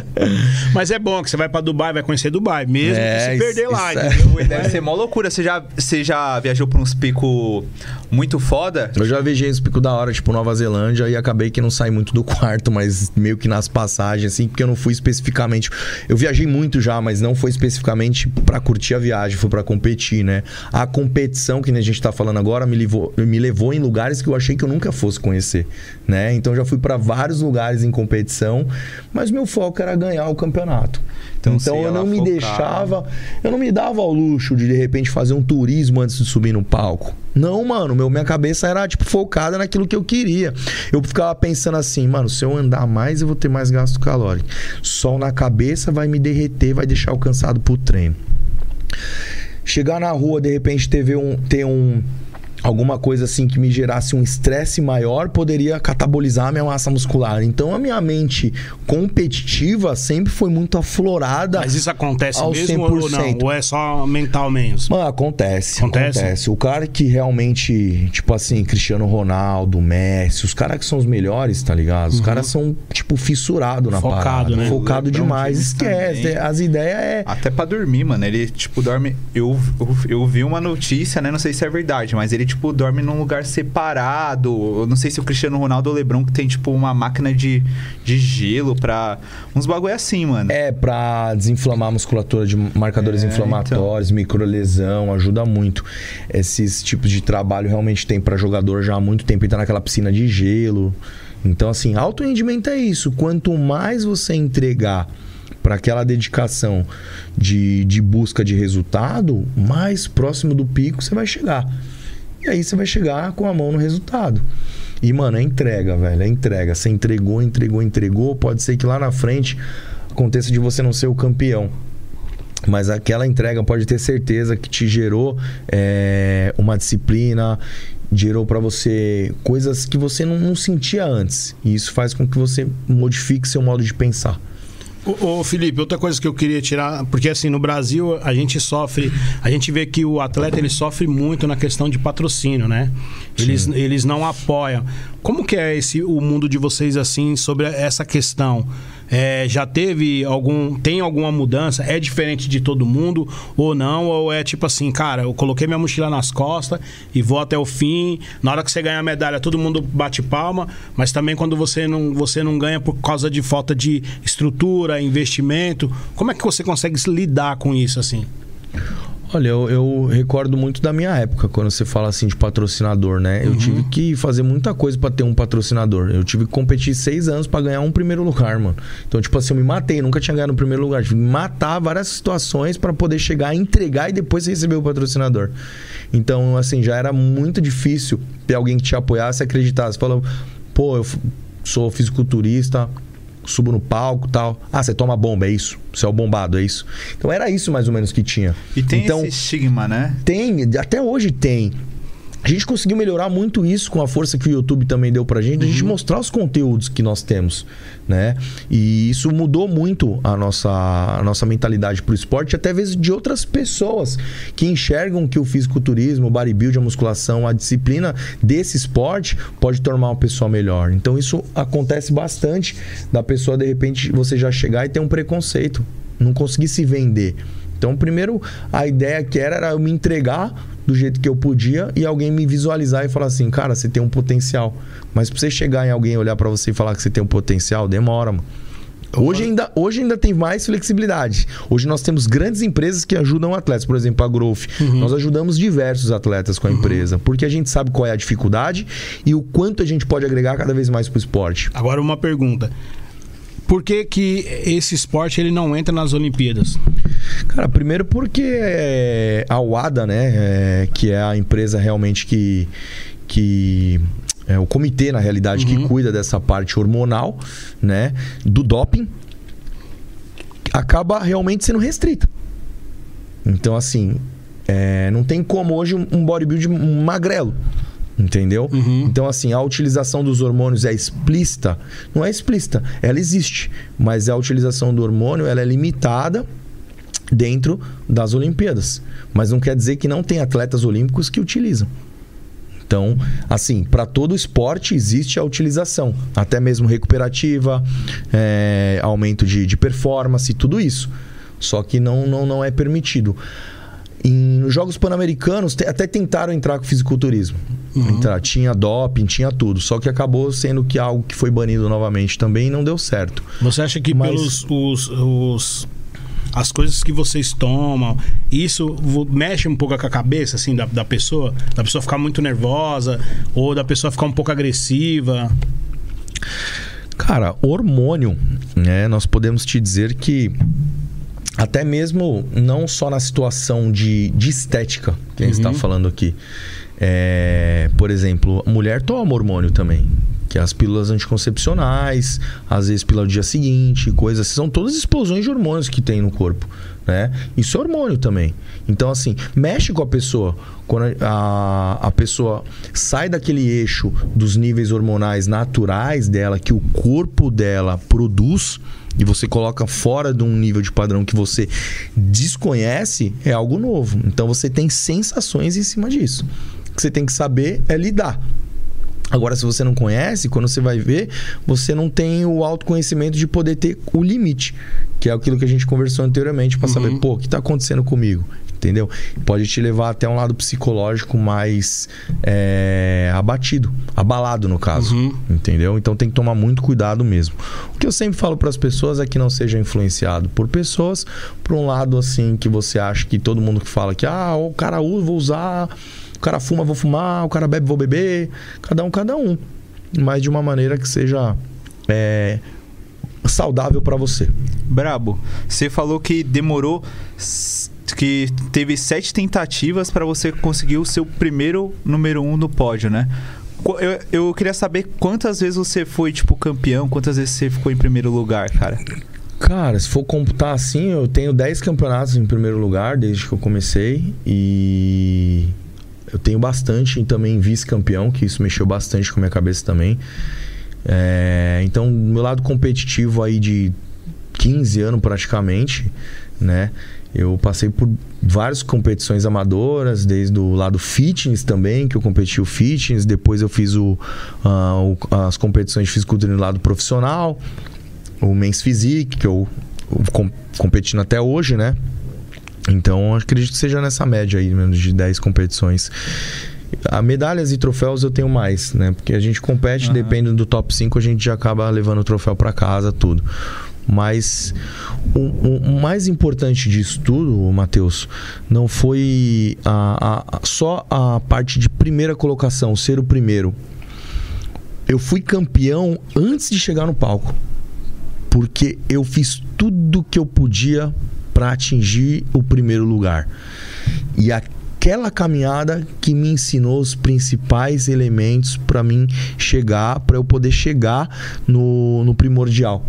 Mas é bom que você vai pra Dubai, vai conhecer Dubai, mesmo É, que se isso- perder lá, isso é-? Deve ser mó loucura. Você já, você já viajou pra uns picos muito foda? Eu já viajei esse pico da hora, tipo Nova Zelândia, e acabei que não saí muito do quarto, mas meio que nas passagens, assim, porque eu não fui especificamente. Eu viajei muito já, mas não foi especificamente pra curtir a viagem, foi pra competir, né? A competição que a gente tá falando agora me levou, me levou em lugares que eu achei que eu nunca fosse conhecer, né? Então já fui pra vários lugares em competição, mas meu foco era ganhar o campeonato. Então, Então, eu não me focar. deixava, eu não me dava ao luxo de de repente fazer um turismo antes de subir no palco. Não, mano, meu, minha cabeça era tipo focada naquilo que eu queria. Eu ficava pensando assim, mano, se eu andar mais eu vou ter mais gasto calórico. Sol na cabeça vai me derreter, vai deixar eu cansado pro treino. Chegar na rua, de repente ter um, ter um alguma coisa assim que me gerasse um estresse maior poderia catabolizar a minha massa muscular. Então a minha mente competitiva sempre foi muito aflorada. Mas isso acontece Ao mesmo ou 100%. não? Ou é só mental mesmo? Mano, acontece, Acontece? acontece. O cara que realmente, tipo assim, Cristiano Ronaldo, Messi, os caras que são os melhores, tá ligado? Os caras são, tipo, fissurados na Uhum. Focado, parada. né? Focado LeBron demais. Esquece. também. As ideias é. Até pra dormir, mano. Ele, tipo, dorme. Eu, eu, eu vi uma notícia, né? Não sei se é verdade, mas ele, tipo, dorme num lugar separado. Eu não sei se o Cristiano Ronaldo ou o Lebron que tem, tipo, uma máquina de, de gelo pra. Uns bagulho assim, mano. É pra desinflamar a musculatura de marcadores É, inflamatórios, microlesão, ajuda muito. Esses tipos de trabalho realmente tem pra jogador já há muito tempo entrar naquela piscina de gelo. Então, assim, alto rendimento é isso. Quanto mais você entregar para aquela dedicação de, de busca de resultado, mais próximo do pico você vai chegar. E aí você vai chegar com a mão no resultado. E, mano, é entrega, velho. É entrega. Você entregou, entregou, entregou. Pode ser que lá na frente aconteça de você não ser o campeão. Mas aquela entrega pode ter certeza que te gerou é, uma disciplina, gerou para você coisas que você não, não sentia antes. E isso faz com que você modifique seu modo de pensar. Ô, ô, Felipe, outra coisa que eu queria tirar, porque assim, no Brasil a gente sofre, a gente vê que o atleta ele sofre muito na questão de patrocínio, né? Eles, eles não apoiam. Como que é esse o mundo de vocês assim sobre essa questão? É, já teve algum. Tem alguma mudança? É diferente de todo mundo ou não? Ou é tipo assim, cara, eu coloquei minha mochila nas costas e vou até o fim. Na hora que você ganha a medalha, todo mundo bate palma, mas também quando você não, você não ganha por causa de falta de estrutura, investimento. Como é que você consegue lidar com isso assim? Olha, eu, eu, recordo muito da minha época, quando você fala assim de patrocinador, né? Eu uhum. tive que fazer muita coisa para ter um patrocinador. Eu tive que competir seis anos para ganhar um primeiro lugar, mano. Então, tipo assim, eu me matei, nunca tinha ganhado no primeiro lugar. Tive que matar várias situações para poder chegar, entregar e depois receber o patrocinador. Então, assim, já era muito difícil ter alguém que te apoiasse e acreditasse. Falou, pô, eu sou fisiculturista, subo no palco tal. Ah, você toma bomba, é isso. Você é o bombado, é isso. Então era isso mais ou menos que tinha. E tem então, esse estigma, né? Tem, até hoje tem. A gente conseguiu melhorar muito isso com a força que o YouTube também deu pra gente, uhum. a gente uhum. mostrar os conteúdos que nós temos, né? E isso mudou muito a nossa, a nossa mentalidade pro esporte, até vezes de outras pessoas que enxergam que o fisiculturismo, o bodybuilding, a musculação, a disciplina desse esporte pode tornar uma pessoa melhor. Então isso acontece bastante da pessoa, de repente, você já chegar e ter um preconceito, não conseguir se vender. Então, primeiro, a ideia que era, era eu me entregar do jeito que eu podia e alguém me visualizar e falar assim, cara, você tem um potencial. Mas pra você chegar em alguém olhar para você e falar que você tem um potencial, demora, mano. Hoje ainda, hoje ainda tem mais flexibilidade. Hoje nós temos grandes empresas que ajudam atletas. Por exemplo, a Growth. Uhum. Nós ajudamos diversos atletas com a uhum. empresa. Porque a gente sabe qual é a dificuldade e o quanto a gente pode agregar cada vez mais para o esporte. Agora uma pergunta. Por que, que esse esporte ele não entra nas Olimpíadas? Cara, primeiro porque é a WADA, né, é, que é a empresa realmente que, que é o comitê, na realidade, uhum. que cuida dessa parte hormonal, né? Do doping, acaba realmente sendo restrita. Então, assim, é, não tem como hoje um bodybuilder magrelo Entendeu? Uhum. Então, assim, a utilização dos hormônios é explícita? Não é explícita, ela existe. Mas a utilização do hormônio ela é limitada dentro das Olimpíadas. Mas não quer dizer que não tem atletas olímpicos que utilizam. Então, assim, para todo esporte existe a utilização, até mesmo recuperativa, é, aumento de, de performance, tudo isso. Só que não, não, não é permitido. Em, Jogos Pan-Americanos, até tentaram entrar com fisiculturismo. Uhum. Entrar, tinha doping, tinha tudo. Só que acabou sendo que algo que foi banido novamente também não deu certo. Você acha que Mas... pelos os, os, as coisas que vocês tomam, isso mexe um pouco com a cabeça assim da, da pessoa? Da pessoa ficar muito nervosa ou da pessoa ficar um pouco agressiva? Cara, hormônio, né? Nós podemos te dizer que até mesmo não só na situação de, de estética que a gente está uhum. falando aqui. É, por exemplo, a mulher toma hormônio também. Que é as pílulas anticoncepcionais, às vezes pílula do dia seguinte, coisas. São todas explosões de hormônios que tem no corpo. Né? Isso é hormônio também. Então, assim, mexe com a pessoa. Quando a, a pessoa sai daquele eixo dos níveis hormonais naturais dela, que o corpo dela produz, e você coloca fora de um nível de padrão que você desconhece, é algo novo. Então você tem sensações em cima disso. O que você tem que saber é lidar. Agora, se você não conhece, quando você vai ver, você não tem o autoconhecimento de poder ter o limite, que é aquilo que a gente conversou anteriormente, para uhum. saber, pô, o que está acontecendo comigo? Entendeu? Pode te levar até um lado psicológico mais é, abatido, abalado no caso, uhum. entendeu? Então tem que tomar muito cuidado mesmo. O que eu sempre falo para as pessoas é que não seja influenciado por pessoas, por um lado assim que você acha que todo mundo que fala que ah, o cara usa, vou usar, o cara fuma, vou fumar, o cara bebe, vou beber, cada um, cada um, mas de uma maneira que seja é, saudável para você. Brabo, você falou que demorou que teve sete tentativas para você conseguir o seu primeiro número um no pódio, né? Eu, eu queria saber quantas vezes você foi, tipo, campeão, quantas vezes você ficou em primeiro lugar, cara. Cara, se for computar assim, eu tenho 10 campeonatos em primeiro lugar desde que eu comecei e eu tenho bastante também vice-campeão, que isso mexeu bastante com a minha cabeça também. É, então, meu lado competitivo aí de 15 anos praticamente, né? Eu passei por várias competições amadoras, desde o lado fitness também, que eu competi o fitness, depois eu fiz o, uh, o as competições de fisiculturismo no lado profissional, o Men's Physique, que eu, eu com, competindo até hoje, né? Então, acredito que seja nessa média aí, menos de 10 competições. A medalhas e troféus eu tenho mais, né? Porque a gente compete, uhum. dependendo do top 5, a gente já acaba levando o troféu para casa, tudo. Mas o, o, mais importante disso tudo, Matheus, não foi a, a, só a parte de primeira colocação, ser o primeiro. Eu fui campeão antes de chegar no palco. Porque eu fiz tudo que eu podia para atingir o primeiro lugar. E aquela caminhada que me ensinou os principais elementos para mim chegar, para eu poder chegar no, no primordial.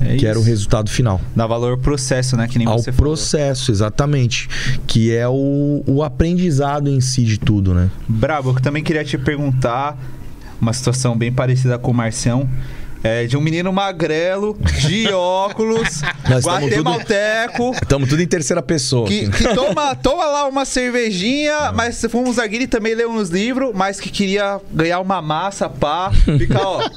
É que isso. era o resultado final. Dá valor ao processo, né? Que nem ao você falou. processo, exatamente. Que é o, o aprendizado em si de tudo, né? Brabo, eu também queria te perguntar uma situação bem parecida com o Marcião. É, de um menino magrelo, de óculos, guatemalteco. Estamos tudo em terceira pessoa. Que, que toma, toma lá uma cervejinha, mas fomos zagueiro e também leu uns livros, mas que queria ganhar uma massa, pá. Fica, ó.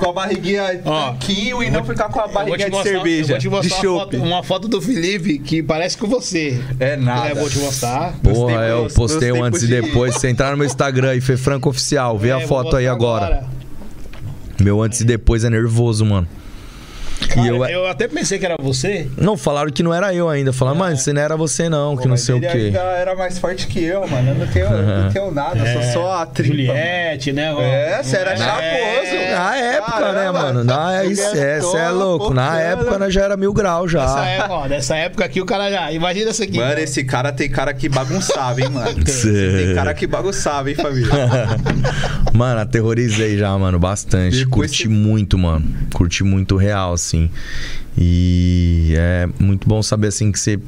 com a barriguinha ó, tanquinho e não ficar com a barriguinha de mostrar, cerveja. Eu vou te mostrar uma foto, uma foto, do Felipe que parece com você. É nada. Vou te mostrar. Porra, eu postei um antes e depois. Se entrar no meu Instagram e Fê Franco Oficial, vê é, a foto aí agora. agora. Meu antes e depois é nervoso, mano. Cara, eu... eu... até pensei que era você. Não, falaram que não era eu ainda. Falaram, é. mas você não era você não, Pô, que não sei o quê. Ele era mais forte que eu, mano. Eu não tenho, uhum. não tenho nada, é. sou só a tripa. Juliette, né? É, você era é. chaposo. Na época, né, Caramba. né, mano? Na, isso, é, você é louco. Na época né, já era mil graus já. Nessa época, ó, nessa época aqui o cara já... Imagina isso aqui. Mano, mano. esse cara tem cara que bagunçava, hein, mano? tem cara que bagunçava, hein, família? mano, aterrorizei já, mano, bastante. Depois Curti muito, mano. Curti muito real, assim. E é muito bom saber assim que você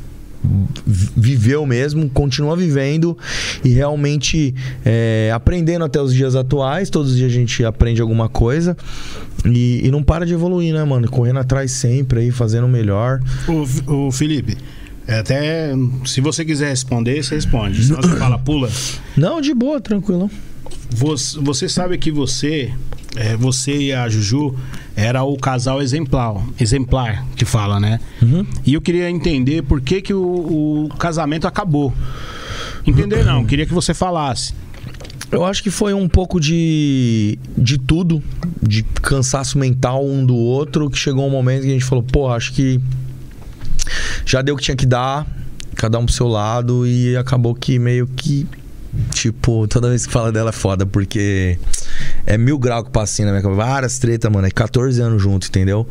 viveu mesmo, continua vivendo e realmente é, aprendendo até os dias atuais. Todos os dias a gente aprende alguma coisa e, e, não para de evoluir, né, mano? Correndo atrás sempre aí, fazendo o melhor. O, o Felipe. É até se você quiser responder, você responde. Se você fala, pula. Não, de boa, tranquilo. Você, você sabe que você, é, você e a Juju era o casal exemplar, exemplar que fala, né? Uhum. E eu queria entender por que, que o, o casamento acabou. Entender não, queria que você falasse. Eu acho que foi um pouco de, de tudo, de cansaço mental um do outro, que chegou um momento que a gente falou, pô, acho que já deu o que tinha que dar, cada um pro seu lado, e acabou que meio que Tipo, toda vez que fala dela é foda, porque é mil graus que passa assim na minha cabeça. Várias tretas, mano. É 14 anos junto, entendeu?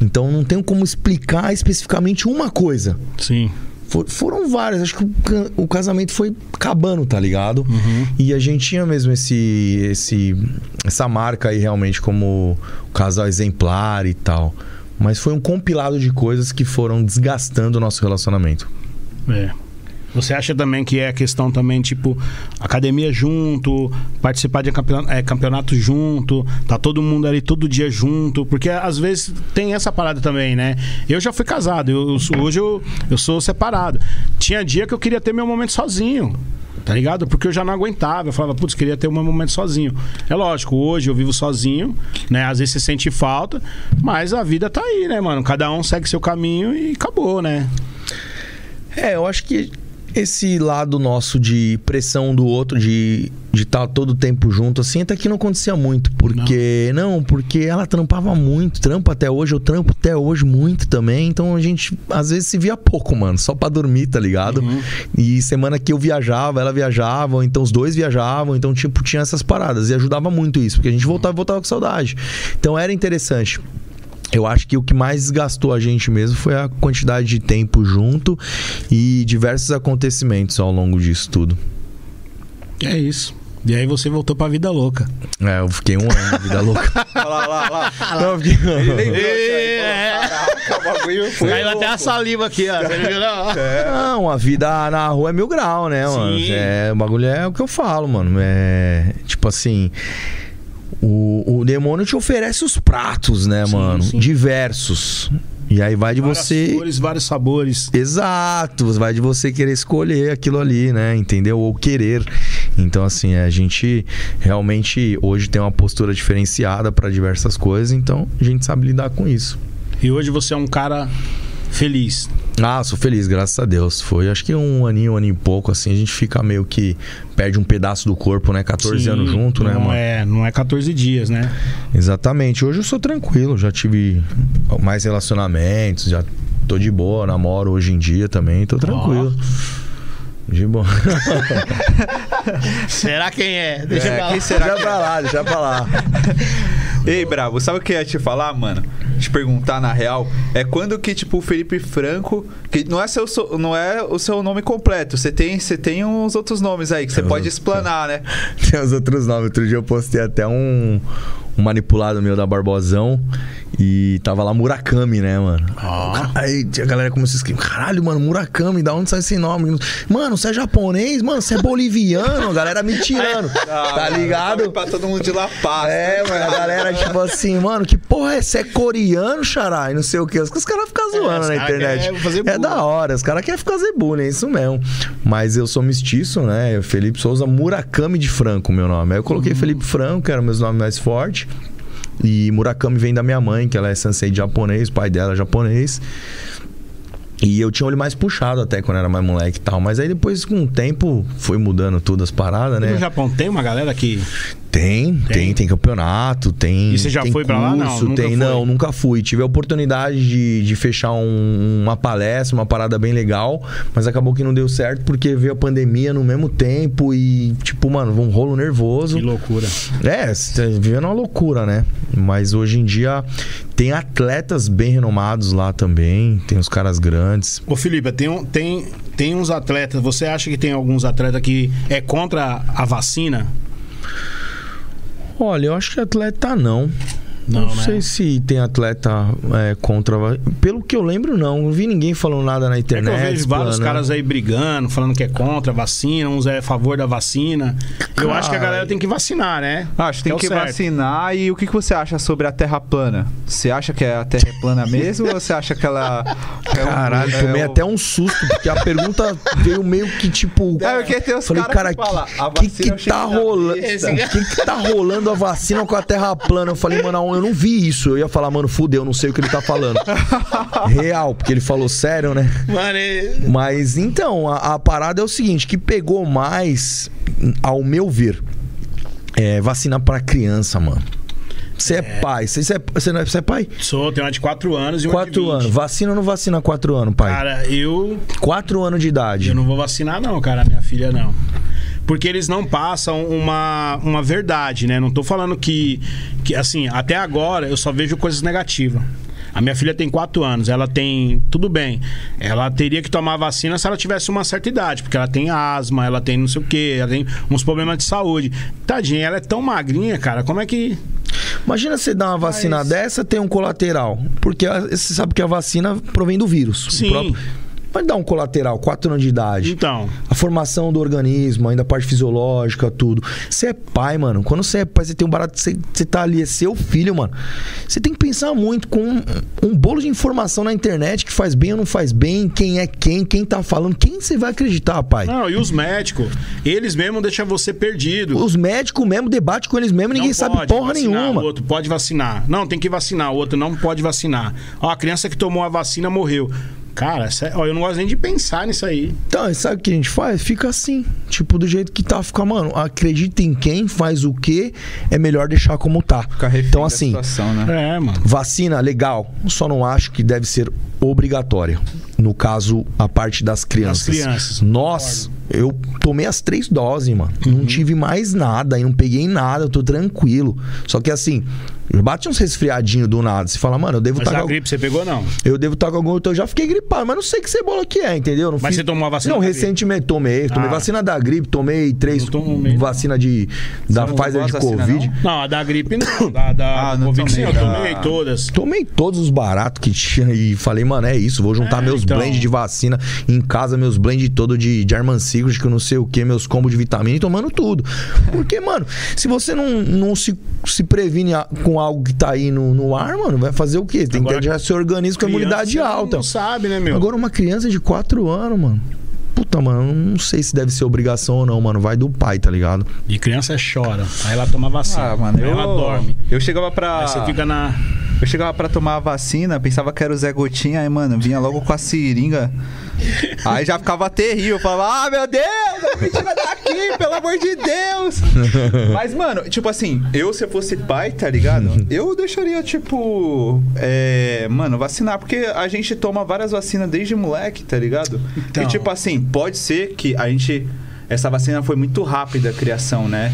Então não tenho como explicar especificamente uma coisa. Sim. For, foram várias. Acho que o, o, casamento foi acabando, tá ligado? Uhum. E a gente tinha mesmo esse, esse, essa marca aí realmente como o casal exemplar e tal. Mas foi um compilado de coisas que foram desgastando o nosso relacionamento. É. Você acha também que é questão também, tipo, academia junto, participar de campeonato, é, campeonato junto, tá todo mundo ali todo dia junto? Porque às vezes tem essa parada também, né? Eu já fui casado, eu, eu hoje eu, eu sou separado. Tinha dia que eu queria ter meu momento sozinho tá ligado? Porque eu já não aguentava. Eu falava, putz, queria ter um momento sozinho. É lógico, hoje eu vivo sozinho, né? Às vezes você sente falta, mas a vida tá aí, né, mano? Cada um segue seu caminho e acabou, né? É, eu acho que esse lado nosso de pressão do outro, de estar tá todo o tempo junto, assim, até que não acontecia muito. Porque. Não. não. porque ela trampava muito, trampa até hoje, eu trampo até hoje muito também. Então a gente às vezes se via pouco, mano, só pra dormir, tá ligado? Uhum. E semana que eu viajava, ela viajava, então os dois viajavam, então, tipo, tinha essas paradas. E ajudava muito isso, porque a gente voltava e voltava com saudade. Então era interessante. Eu acho que o que mais desgastou a gente mesmo foi a quantidade de tempo junto e diversos acontecimentos ao longo disso tudo. É isso. E aí você voltou pra vida louca. É, eu fiquei um ano na vida louca. lá, lá, lá. Não, eu fiquei... Ele lembrou, é. o bagulho foi Caiu até a saliva aqui, ó. Você não viu, não? Não, a vida na rua é mil grau, né, mano? Sim. É, o bagulho é o que eu falo, mano. É. Tipo assim. O, o demônio te oferece os pratos, né, Sim, mano? sim. Diversos. E aí vai de Várias você. cores, vários sabores. Exato, vai de você querer escolher aquilo ali, né? Entendeu? Ou querer. Então, assim, a gente realmente hoje tem uma postura diferenciada para diversas coisas, então a gente sabe lidar com isso. E hoje você é um cara feliz. Ah, sou feliz, graças a Deus. Foi acho que um aninho, um aninho e pouco, assim, a gente fica meio que perde um pedaço do corpo, né? 14 Sim, anos junto, né, não mano? É, não é 14 dias, né? Exatamente. Hoje eu sou tranquilo, já tive mais relacionamentos, já tô de boa, namoro hoje em dia também, tô tranquilo. De boa. Será quem é? Deixa É, falar. será Deixa que pra lá, deixa pra lá. Ei, Bravo, sabe o que eu ia te falar, mano? Te perguntar na real. É quando que, tipo, o Felipe Franco. Que não é, seu, não é o seu nome completo. Você tem, você tem uns outros nomes aí que você pode explanar, né? Tem os outros nomes. Outro dia eu postei até um, um manipulado meu da Barbosão. E tava lá Murakami, né, mano? Aí a galera começou a escrever: caralho, mano, Murakami, da onde sai esse nome? Mano, você é japonês? Mano, você é boliviano? A galera me tirando. tá ligado? Salve Pra todo mundo de La Paz. É, né? mano, a galera, tipo assim, mano, que porra é? Você é coreano, xará? E não sei o quê. Os, os caras ficam zoando os na internet. É da hora, os caras querem fazer bullying, é isso mesmo. Mas eu sou mestiço, né? Felipe Souza Murakami de Franco, meu nome. Aí eu coloquei Felipe Franco, que era o meu nome mais forte. E Murakami vem da minha mãe, que ela é sensei de japonês, pai dela é japonês. E eu tinha olho mais puxado até quando era mais moleque e tal. Mas aí depois, com o tempo, foi mudando tudo as paradas, E né? No Japão tem uma galera que. Tem, tem, tem, campeonato, tem. E você já tem foi pra lá? Não, nunca tem, foi. não, nunca fui. Tive a oportunidade de, de fechar um- uma palestra, uma parada bem legal, mas acabou que não deu certo porque veio a pandemia no mesmo tempo e, tipo, mano, um rolo nervoso. Que loucura. É, tá vivendo uma loucura, né? Mas hoje em dia tem atletas bem renomados lá também, tem os caras grandes. Ô, Felipe, tem, tem, tem uns atletas. Você acha que tem alguns atletas que é contra a vacina? Olha, eu acho que atleta não. Não, Não, né? sei se tem atleta é, contra. Pelo que eu lembro, não. Não vi ninguém falando nada na É internet. eu vejo vários explanando. caras aí brigando, falando que é contra a vacina, uns é a favor da vacina. Eu acho que a galera tem que vacinar, né? Acho que tem É que certo. vacinar. E o que, que você acha sobre a Terra plana? Você acha que a Terra é plana mesmo ou você acha que ela. é um- Caralho, é tomei um- até um susto, porque a pergunta veio meio que tipo. É, porque tem os Falei, cara cara, que que, que, vacina é o que tá rolando? O que, que tá rolando a vacina com a terra plana? Eu falei, mano, eu não vi isso. Eu ia falar, mano, fudeu, não sei o que ele tá falando. Real, porque ele falou sério, né? Mano, e- Mas então, a, a parada é o seguinte: que pegou mais, ao meu ver, é vacina pra criança, mano. Você é, pai, você é, você não é, você é pai? sou, tenho uma de 4 anos e uma de 4 20. anos. Vacina ou não vacina 4 anos, pai? Cara, eu, 4 anos de idade. eu não vou vacinar, não, cara, minha filha não. Porque eles não passam uma, uma verdade, né? Não tô falando que, que, assim, até agora eu só vejo coisas negativas. A minha filha tem 4 anos, ela tem. Tudo bem. Ela teria que tomar vacina se ela tivesse uma certa idade, porque ela tem asma, ela tem não sei o quê, ela tem uns problemas de saúde. Tadinha, ela é tão magrinha, cara. Como é que. Imagina você dar uma vacina Mas- dessa, tem um colateral. Porque a- você sabe que a vacina provém do vírus. Sim. Vai dar um colateral, 4 anos de idade. Então. A formação do organismo, ainda a parte fisiológica, tudo. Você é pai, mano. Quando você é pai, você tem um barato, você, você tá ali, é seu filho, mano. Você tem que pensar muito com um, um bolo de informação na internet que faz bem ou não faz bem, quem é quem, quem tá falando, quem você vai acreditar, pai? Não, e os médicos, eles mesmo deixam você perdido. Os médicos mesmo debate com eles mesmo, ninguém Não sabe pode porra nenhuma. O outro pode vacinar. Não, tem que vacinar. O outro não pode vacinar. Ó, a criança que tomou a vacina morreu. Cara, ó, eu não gosto nem de pensar nisso aí. Então, e sabe o que a gente faz? Fica assim. Tipo, do jeito que tá, fica, mano, acredita em quem, faz o que, é melhor deixar como tá. Então, assim, situação, né? É, mano. vacina, legal. Só não acho que deve ser obrigatória. No caso, a parte das crianças. Das crianças, Nós, eu tomei as três doses, mano. Uhum. Não tive mais nada e não peguei nada, eu tô tranquilo. Só que assim, Bate uns resfriadinhos do nada. Você fala, mano, eu devo Mas estar a com. gripe você pegou, não? Eu devo estar com algum. Eu já fiquei gripado, mas não sei que cebola que é, entendeu? Não Mas fiz- você tomou a vacina Não, da recentemente tomei. Tomei Ah. vacina da gripe, tomei três tomei, vacina de. Da não Pfizer de da Covid. não? Não, a da gripe não. Da, da Ah, não Covid sim, eu tomei, tomei da- todas. Tomei todos os baratos que tinha e falei, mano, é isso, vou juntar É, meus então. blends de vacina em casa, meus blends todo de, de Armanciclos, que eu não sei o que, meus combos de vitamina e tomando tudo. Porque, mano, se você não, não se, se previne a- com algo que tá aí no, no ar, mano, vai fazer o quê? Tem Agora, que deixar seu organismo com a imunidade alta. Não sabe, né, meu? Agora, uma criança de 4 anos, mano. Puta, mano, não sei se deve ser obrigação ou não, mano. Vai do pai, tá ligado? E criança chora. Aí ela toma vacina. Ah, mano, aí eu... ela dorme. Eu chegava pra... Aí você fica na. Eu chegava pra tomar a vacina, pensava que era o Zé Gotinha, aí, mano, vinha logo com a seringa. Aí já ficava terrível, falava, ah, meu Deus, me tira daqui, pelo amor de Deus. Mas, mano, tipo assim, eu se eu fosse pai, tá ligado? Eu deixaria, tipo, é, mano, vacinar, porque a gente toma várias vacinas desde moleque, tá ligado? Então. E, tipo assim, pode ser que a gente. Essa vacina foi muito rápida a criação, né?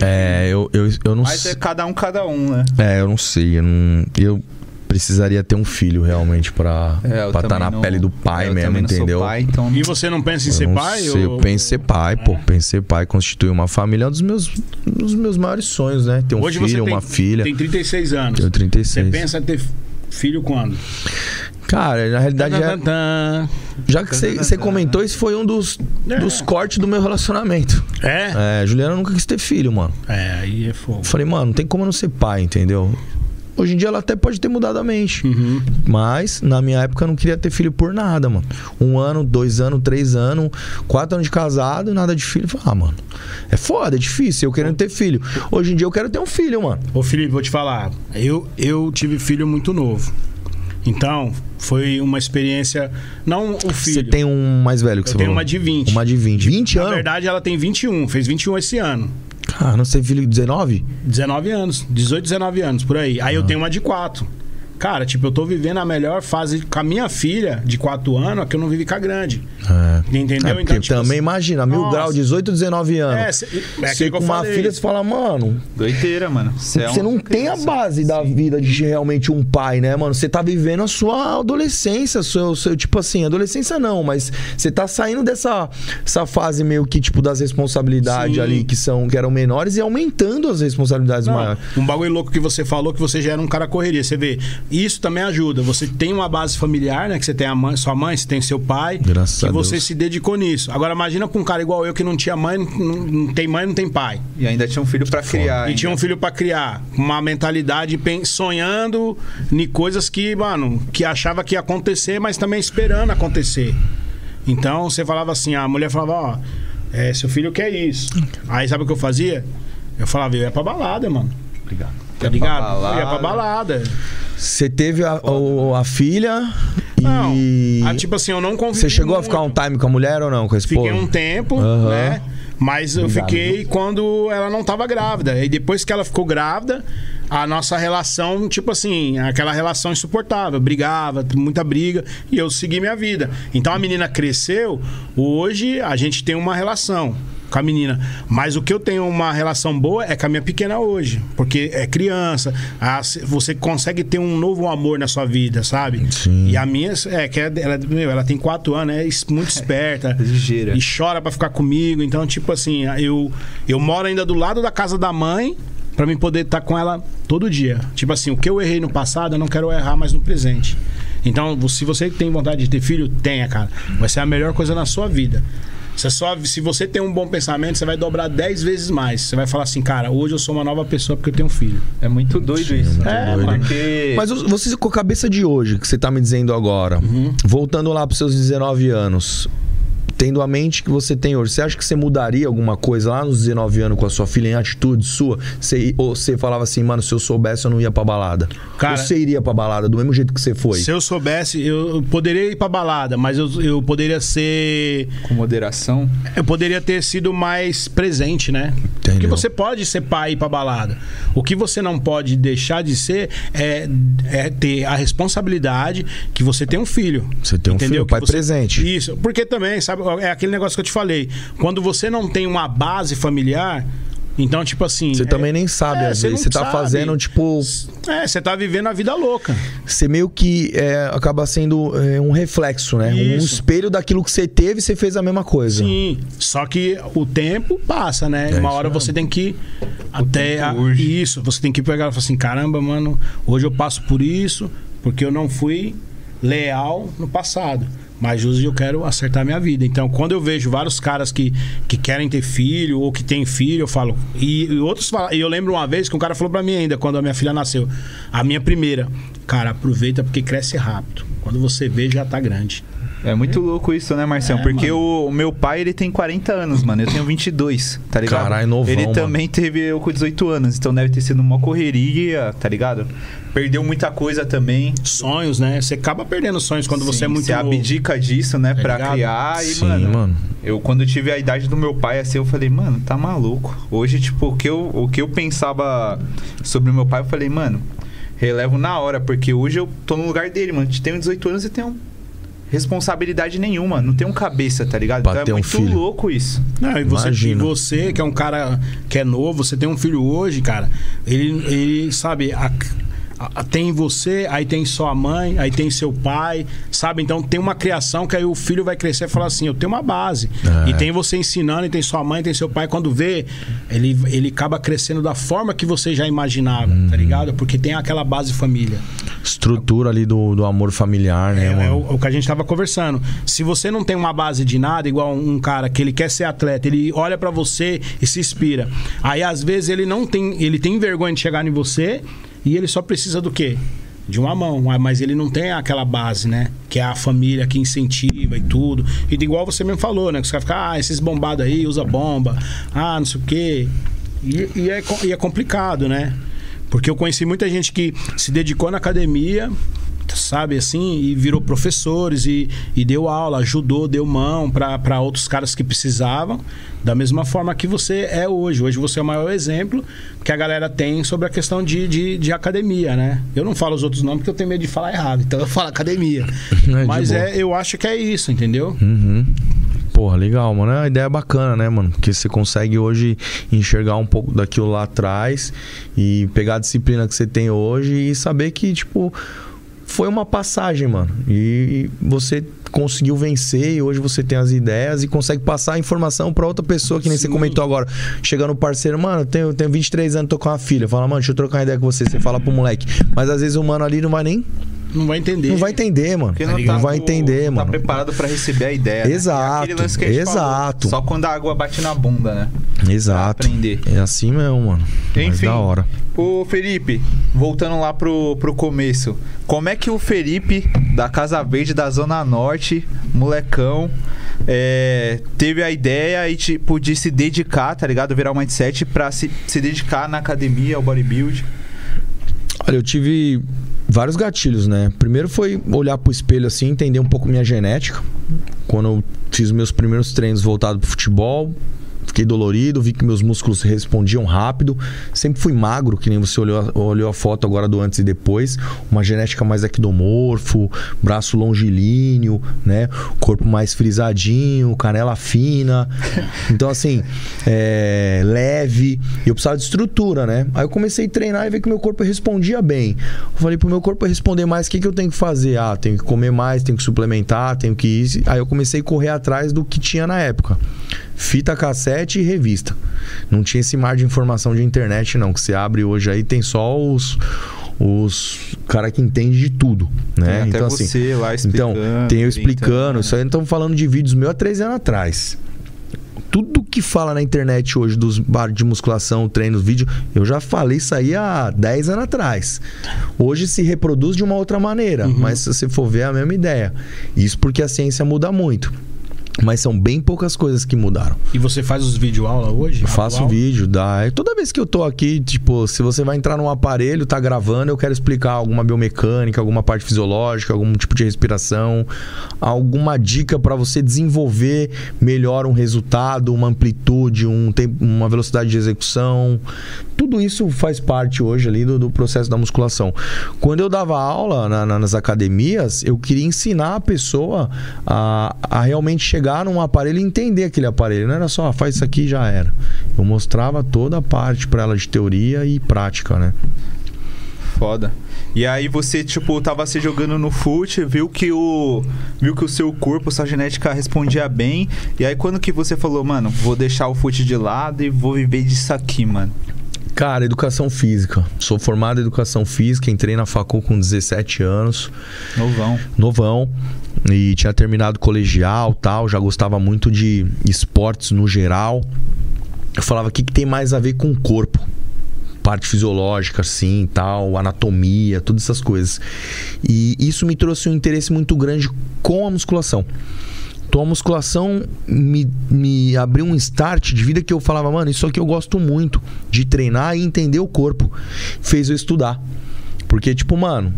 É, eu, eu, eu não Mas sei. é cada um, cada um, né? É, eu não sei. Eu, não, eu precisaria ter um filho realmente pra É, estar também na não- pele do pai eu mesmo, entendeu? pai, então E você não pensa em Eu ser não pai? sei, ou- eu penso em ser pai, pô. É. Penso em ser pai, constituir uma família é um dos meus, um dos meus maiores sonhos, né? Ter um Hoje filho, você tem, uma filha. tem 36 anos. Tenho 36. Você pensa em ter filho quando? Cara, na realidade, já, Tan, já que você comentou, esse foi um dos, É. dos cortes do meu relacionamento. É? É, Juliana nunca quis ter filho, mano. É, aí é fogo. Falei, mano, não tem como eu não ser pai, entendeu? Hoje em dia ela até pode ter mudado a mente. Uhum. Mas, na minha época, eu não queria ter filho por nada, mano. Um ano, dois anos, três anos, quatro anos de casado, nada de filho. Ah, mano, é foda, é difícil, eu querendo ter filho. Hoje em dia eu quero ter um filho, mano. Ô Felipe, vou te falar. Eu, eu tive filho muito novo. Então, foi uma experiência. Não o filho. Você tem um mais velho que Eu você tenho falou? uma de 20. Uma de 20. 20 Na anos? verdade, ela tem 21. Fez 21 esse ano. Cara, não sei, filho de 19? 19 anos. 18, 19 anos, por aí. Ah. Aí eu tenho uma de 4. Cara, tipo, eu tô vivendo a melhor fase com a minha filha de 4 anos, a que eu não vivi com a grande. É. Entendeu? É, porque Então, tipo, também imagina, mil Nossa. grau, 18, 19 anos. É, cê- é você que com eu uma falei. filha, você fala, mano, Doideira, mano. É Você uma não tem a base da vida de realmente um pai, né, mano? Você tá vivendo a sua adolescência, seu, seu tipo assim, adolescência não, mas você tá saindo dessa essa fase meio que tipo das responsabilidades Sim. ali que são que eram menores e aumentando as responsabilidades Não, maiores. um bagulho louco que você falou que você já era um cara correria. Você vê, isso também ajuda. Você tem uma base familiar, né? Que você tem a mãe, sua mãe, você tem seu pai. Graças que a você se dedicou nisso. Agora imagina pra um cara igual eu que não tinha mãe, não, não tem mãe, não tem pai. E ainda tinha um filho pra criar. E tinha um filho pra criar. Uma mentalidade sonhando em coisas que, mano, que achava que ia acontecer, mas também esperando acontecer. Então você falava assim, a mulher falava, ó, é, seu filho quer isso. Aí sabe o que eu fazia? Eu falava, eu ia pra balada, mano. Obrigado. Tá ligado? Ia pra balada. Você teve a, o- a filha Não, e ah, tipo assim, eu não convivi você chegou a muito. ficar um time com a mulher ou não, com a esposa? Fiquei um tempo, Aham. né? Mas eu Obrigado, fiquei quando ela não tava grávida. E depois que ela ficou grávida, a nossa relação, tipo assim, aquela relação insuportável. Brigava, muita briga. E eu segui minha vida. Então a menina cresceu. Hoje a gente tem uma relação com a menina. Mas o que eu tenho uma relação boa é com a minha pequena hoje. Porque é criança. a- você consegue ter um novo amor na sua vida, sabe? Sim. E a minha, é que ela, meu, ela tem quatro anos, é muito esperta. Ligeira. E chora pra ficar comigo. Então, tipo assim, eu, eu moro ainda do lado da casa da mãe pra mim poder estar com ela todo dia. Tipo assim, o que eu errei no passado, eu não quero errar mais no presente. Então, se você tem vontade de ter filho, tenha, cara. Vai ser a melhor coisa na sua vida. Você só, se você tem um bom pensamento, você vai dobrar 10 vezes mais. Você vai falar assim, cara, hoje eu sou uma nova pessoa porque eu tenho um filho. É muito doido isso. muito É, doido. porque. Mas você com a cabeça de hoje, que você tá me dizendo agora, Uhum. voltando lá pros seus 19 anos, tendo a mente que você tem hoje, você acha que você mudaria alguma coisa lá nos 19 anos com a sua filha em atitude sua? Você, ou você falava assim, mano, se eu soubesse eu não ia pra balada? Cara- ou você iria pra balada do mesmo jeito que você foi? Se eu soubesse, eu poderia ir pra balada, mas eu, eu poderia ser. Com moderação. Eu poderia ter sido mais presente, né? Entendeu. Porque você pode ser pai e ir pra balada. O que você não pode deixar de ser é, é ter a responsabilidade que você tem um filho. Você tem um filho, Que pai você- presente. Isso. Porque também, sabe, é aquele negócio que eu te falei. Quando você não tem uma base familiar, Então, tipo assim. Você é- também nem sabe, é, às você vezes. não Você tá sabe. fazendo, tipo. É, você tá vivendo a vida louca. Você meio que é, acaba sendo é, um reflexo, né? Um Isso. espelho daquilo que você teve e você fez a mesma coisa. Sim. Só que o tempo passa, né? É Uma hora você tem que. Até. a- isso. Você tem que pegar e falar assim: caramba, mano, hoje eu passo por isso, porque eu não fui leal no passado. Mas hoje eu quero acertar minha vida. Então, quando eu vejo vários caras que, que querem ter filho ou que têm filho, eu falo. E, e outros falam. E eu lembro uma vez que um cara falou pra mim ainda, quando a minha filha nasceu. A minha primeira. Cara, aproveita porque cresce rápido. Quando você vê, já tá grande. É muito louco isso, né, Marcelo? É, Porque o, o meu pai, ele tem 40 anos, mano. Eu tenho 22, tá ligado? Caralho, novão, Ele mano. também teve eu com 18 anos, então deve ter sido uma correria, tá ligado? Perdeu muita coisa também. Sonhos, né? Você acaba perdendo sonhos quando você é Sim, muito Você novo. abdica disso, né, pra ligado? criar. E, Sim, mano, mano. eu quando tive a idade do meu pai, assim, eu falei, mano, tá maluco. Hoje, tipo, o que eu, o que eu pensava sobre o meu pai, eu falei, mano, relevo na hora, porque hoje eu tô no lugar dele, mano. Tenho 18 anos e tenho responsabilidade nenhuma, não tenho cabeça, tá ligado? Pra então é um muito filho. louco isso. Não, e você, e você, que é um cara que é novo, você tem um filho hoje, cara, ele, ele sabe, a- tem você, aí tem sua mãe, aí tem seu pai, sabe? Então tem uma criação que aí o filho vai crescer e falar assim: eu tenho uma base. É. E tem você ensinando, e tem sua mãe, tem seu pai. Quando vê, ele, ele acaba crescendo da forma que você já imaginava, Uhum. tá ligado? Porque tem aquela base família. Estrutura ali do, do amor familiar, né, É, é o, o que a gente tava conversando. Se você não tem uma base de nada, igual um cara que ele quer ser atleta, ele olha pra você e se inspira. Aí às vezes ele não tem, ele tem vergonha de chegar em você e ele só precisa do quê? De uma mão, Ah, mas ele não tem aquela base, né? Que é a família que incentiva e tudo. E igual você mesmo falou, né? Que você vai ficar, ah, esses bombados aí, usa bomba, ah, não sei o quê. E, e é, e é complicado, né? Porque eu conheci muita gente que se dedicou na academia, sabe assim, e virou professores e, e deu aula, ajudou, deu mão para outros caras que precisavam, da mesma forma que você é hoje. Hoje você é o maior exemplo que a galera tem sobre a questão de, de, de academia, né? Eu não falo os outros nomes porque eu tenho medo de falar errado, então eu falo academia. É, Mas boa. é, eu acho que é isso, entendeu? Uhum. Porra, legal, mano. É uma ideia bacana, né, mano? Porque você consegue hoje enxergar um pouco daquilo lá atrás e pegar a disciplina que você tem hoje e saber que, tipo, foi uma passagem, mano. E você conseguiu vencer e hoje você tem as ideias e consegue passar a informação pra outra pessoa, que nem você Sim. comentou agora. Chega no parceiro, mano, eu tenho, tenho 23 anos, tô com uma filha. Fala, mano, deixa eu trocar uma ideia com você. Você fala pro moleque. Mas às vezes o mano ali não vai nem. Não vai entender. Não vai entender, mano. Porque Não, não, tá vai entender, não mano. tá preparado pra receber a ideia. né? Exato, É aquele lance que a gente exato. falou, Só quando a água bate na bunda, né? Exato. Pra aprender. É assim mesmo, mano. Mas Enfim. da hora. Ô Felipe, voltando lá pro, pro começo, como é que o Felipe da Casa Verde da Zona Norte, molecão, é, teve a ideia e tipo de se dedicar, tá ligado? Virar um mindset pra se, se dedicar na academia, ao bodybuild. Olha, eu tive vários gatilhos, né? Primeiro foi olhar pro espelho assim, entender um pouco minha genética. Quando eu fiz meus primeiros treinos voltados pro futebol, fiquei dolorido, vi que meus músculos respondiam rápido. Sempre fui magro, que nem você olhou, olhou a foto agora do antes e depois. Uma genética mais ectomorfo, braço longilíneo, né? Corpo mais frisadinho, canela fina. Então, assim, é, leve. E eu precisava de estrutura, né? Aí eu comecei a treinar e ver que meu corpo respondia bem. Eu falei, pro meu corpo responder mais, o que, que eu tenho que fazer? Ah, tenho que comer mais, tenho que suplementar, tenho que ir. Aí eu comecei a correr atrás do que tinha na época. Fita cassete e revista. Não tinha esse mar de informação de internet, não. Que você abre hoje aí, tem só os. Os cara que entende de tudo, né? Tem até então, você assim, então, tem eu explicando. Isso aí estamos falando de vídeos meus há três anos atrás. Tudo que fala na internet hoje dos bares de musculação, treinos, vídeo, eu já falei isso aí há 10 anos atrás. Hoje se reproduz de uma outra maneira, mas se você for ver é a mesma ideia. Isso porque a ciência muda muito. Mas são bem poucas coisas que mudaram. E você faz os vídeo aula hoje? Eu faço Atual? vídeo, dá. Toda vez que eu tô aqui, tipo, se você vai entrar num aparelho, tá gravando, eu quero explicar alguma biomecânica, alguma parte fisiológica, algum tipo de respiração, alguma dica para você desenvolver melhor um resultado, uma amplitude, um tempo, uma velocidade de execução. Tudo isso faz parte hoje ali do, do processo da musculação. Quando eu dava aula na- na- nas academias, eu queria ensinar a pessoa a, a realmente chegar chegar num aparelho e entender aquele aparelho. Não era só, ah, faz isso aqui e já era. Eu mostrava toda a parte para ela de teoria e prática, né? Foda. E aí você, tipo, tava se jogando no fute, viu que o. Viu que o seu corpo, sua genética respondia bem. E aí quando que você falou, mano, vou deixar o fute de lado e vou viver disso aqui, mano? Cara, educação física. Sou formado em educação física, entrei na facul com 17 anos. Novão. Novão. E tinha terminado colegial tal, já gostava muito de esportes no geral. Eu falava, o que, que tem mais a ver com o corpo? Parte fisiológica, assim, tal, anatomia, todas essas coisas. E isso me trouxe um interesse muito grande com a musculação. Então a musculação me, me abriu um start de vida que eu falava, mano, isso aqui eu gosto muito de treinar e entender o corpo. Fez eu estudar. Porque, tipo, mano,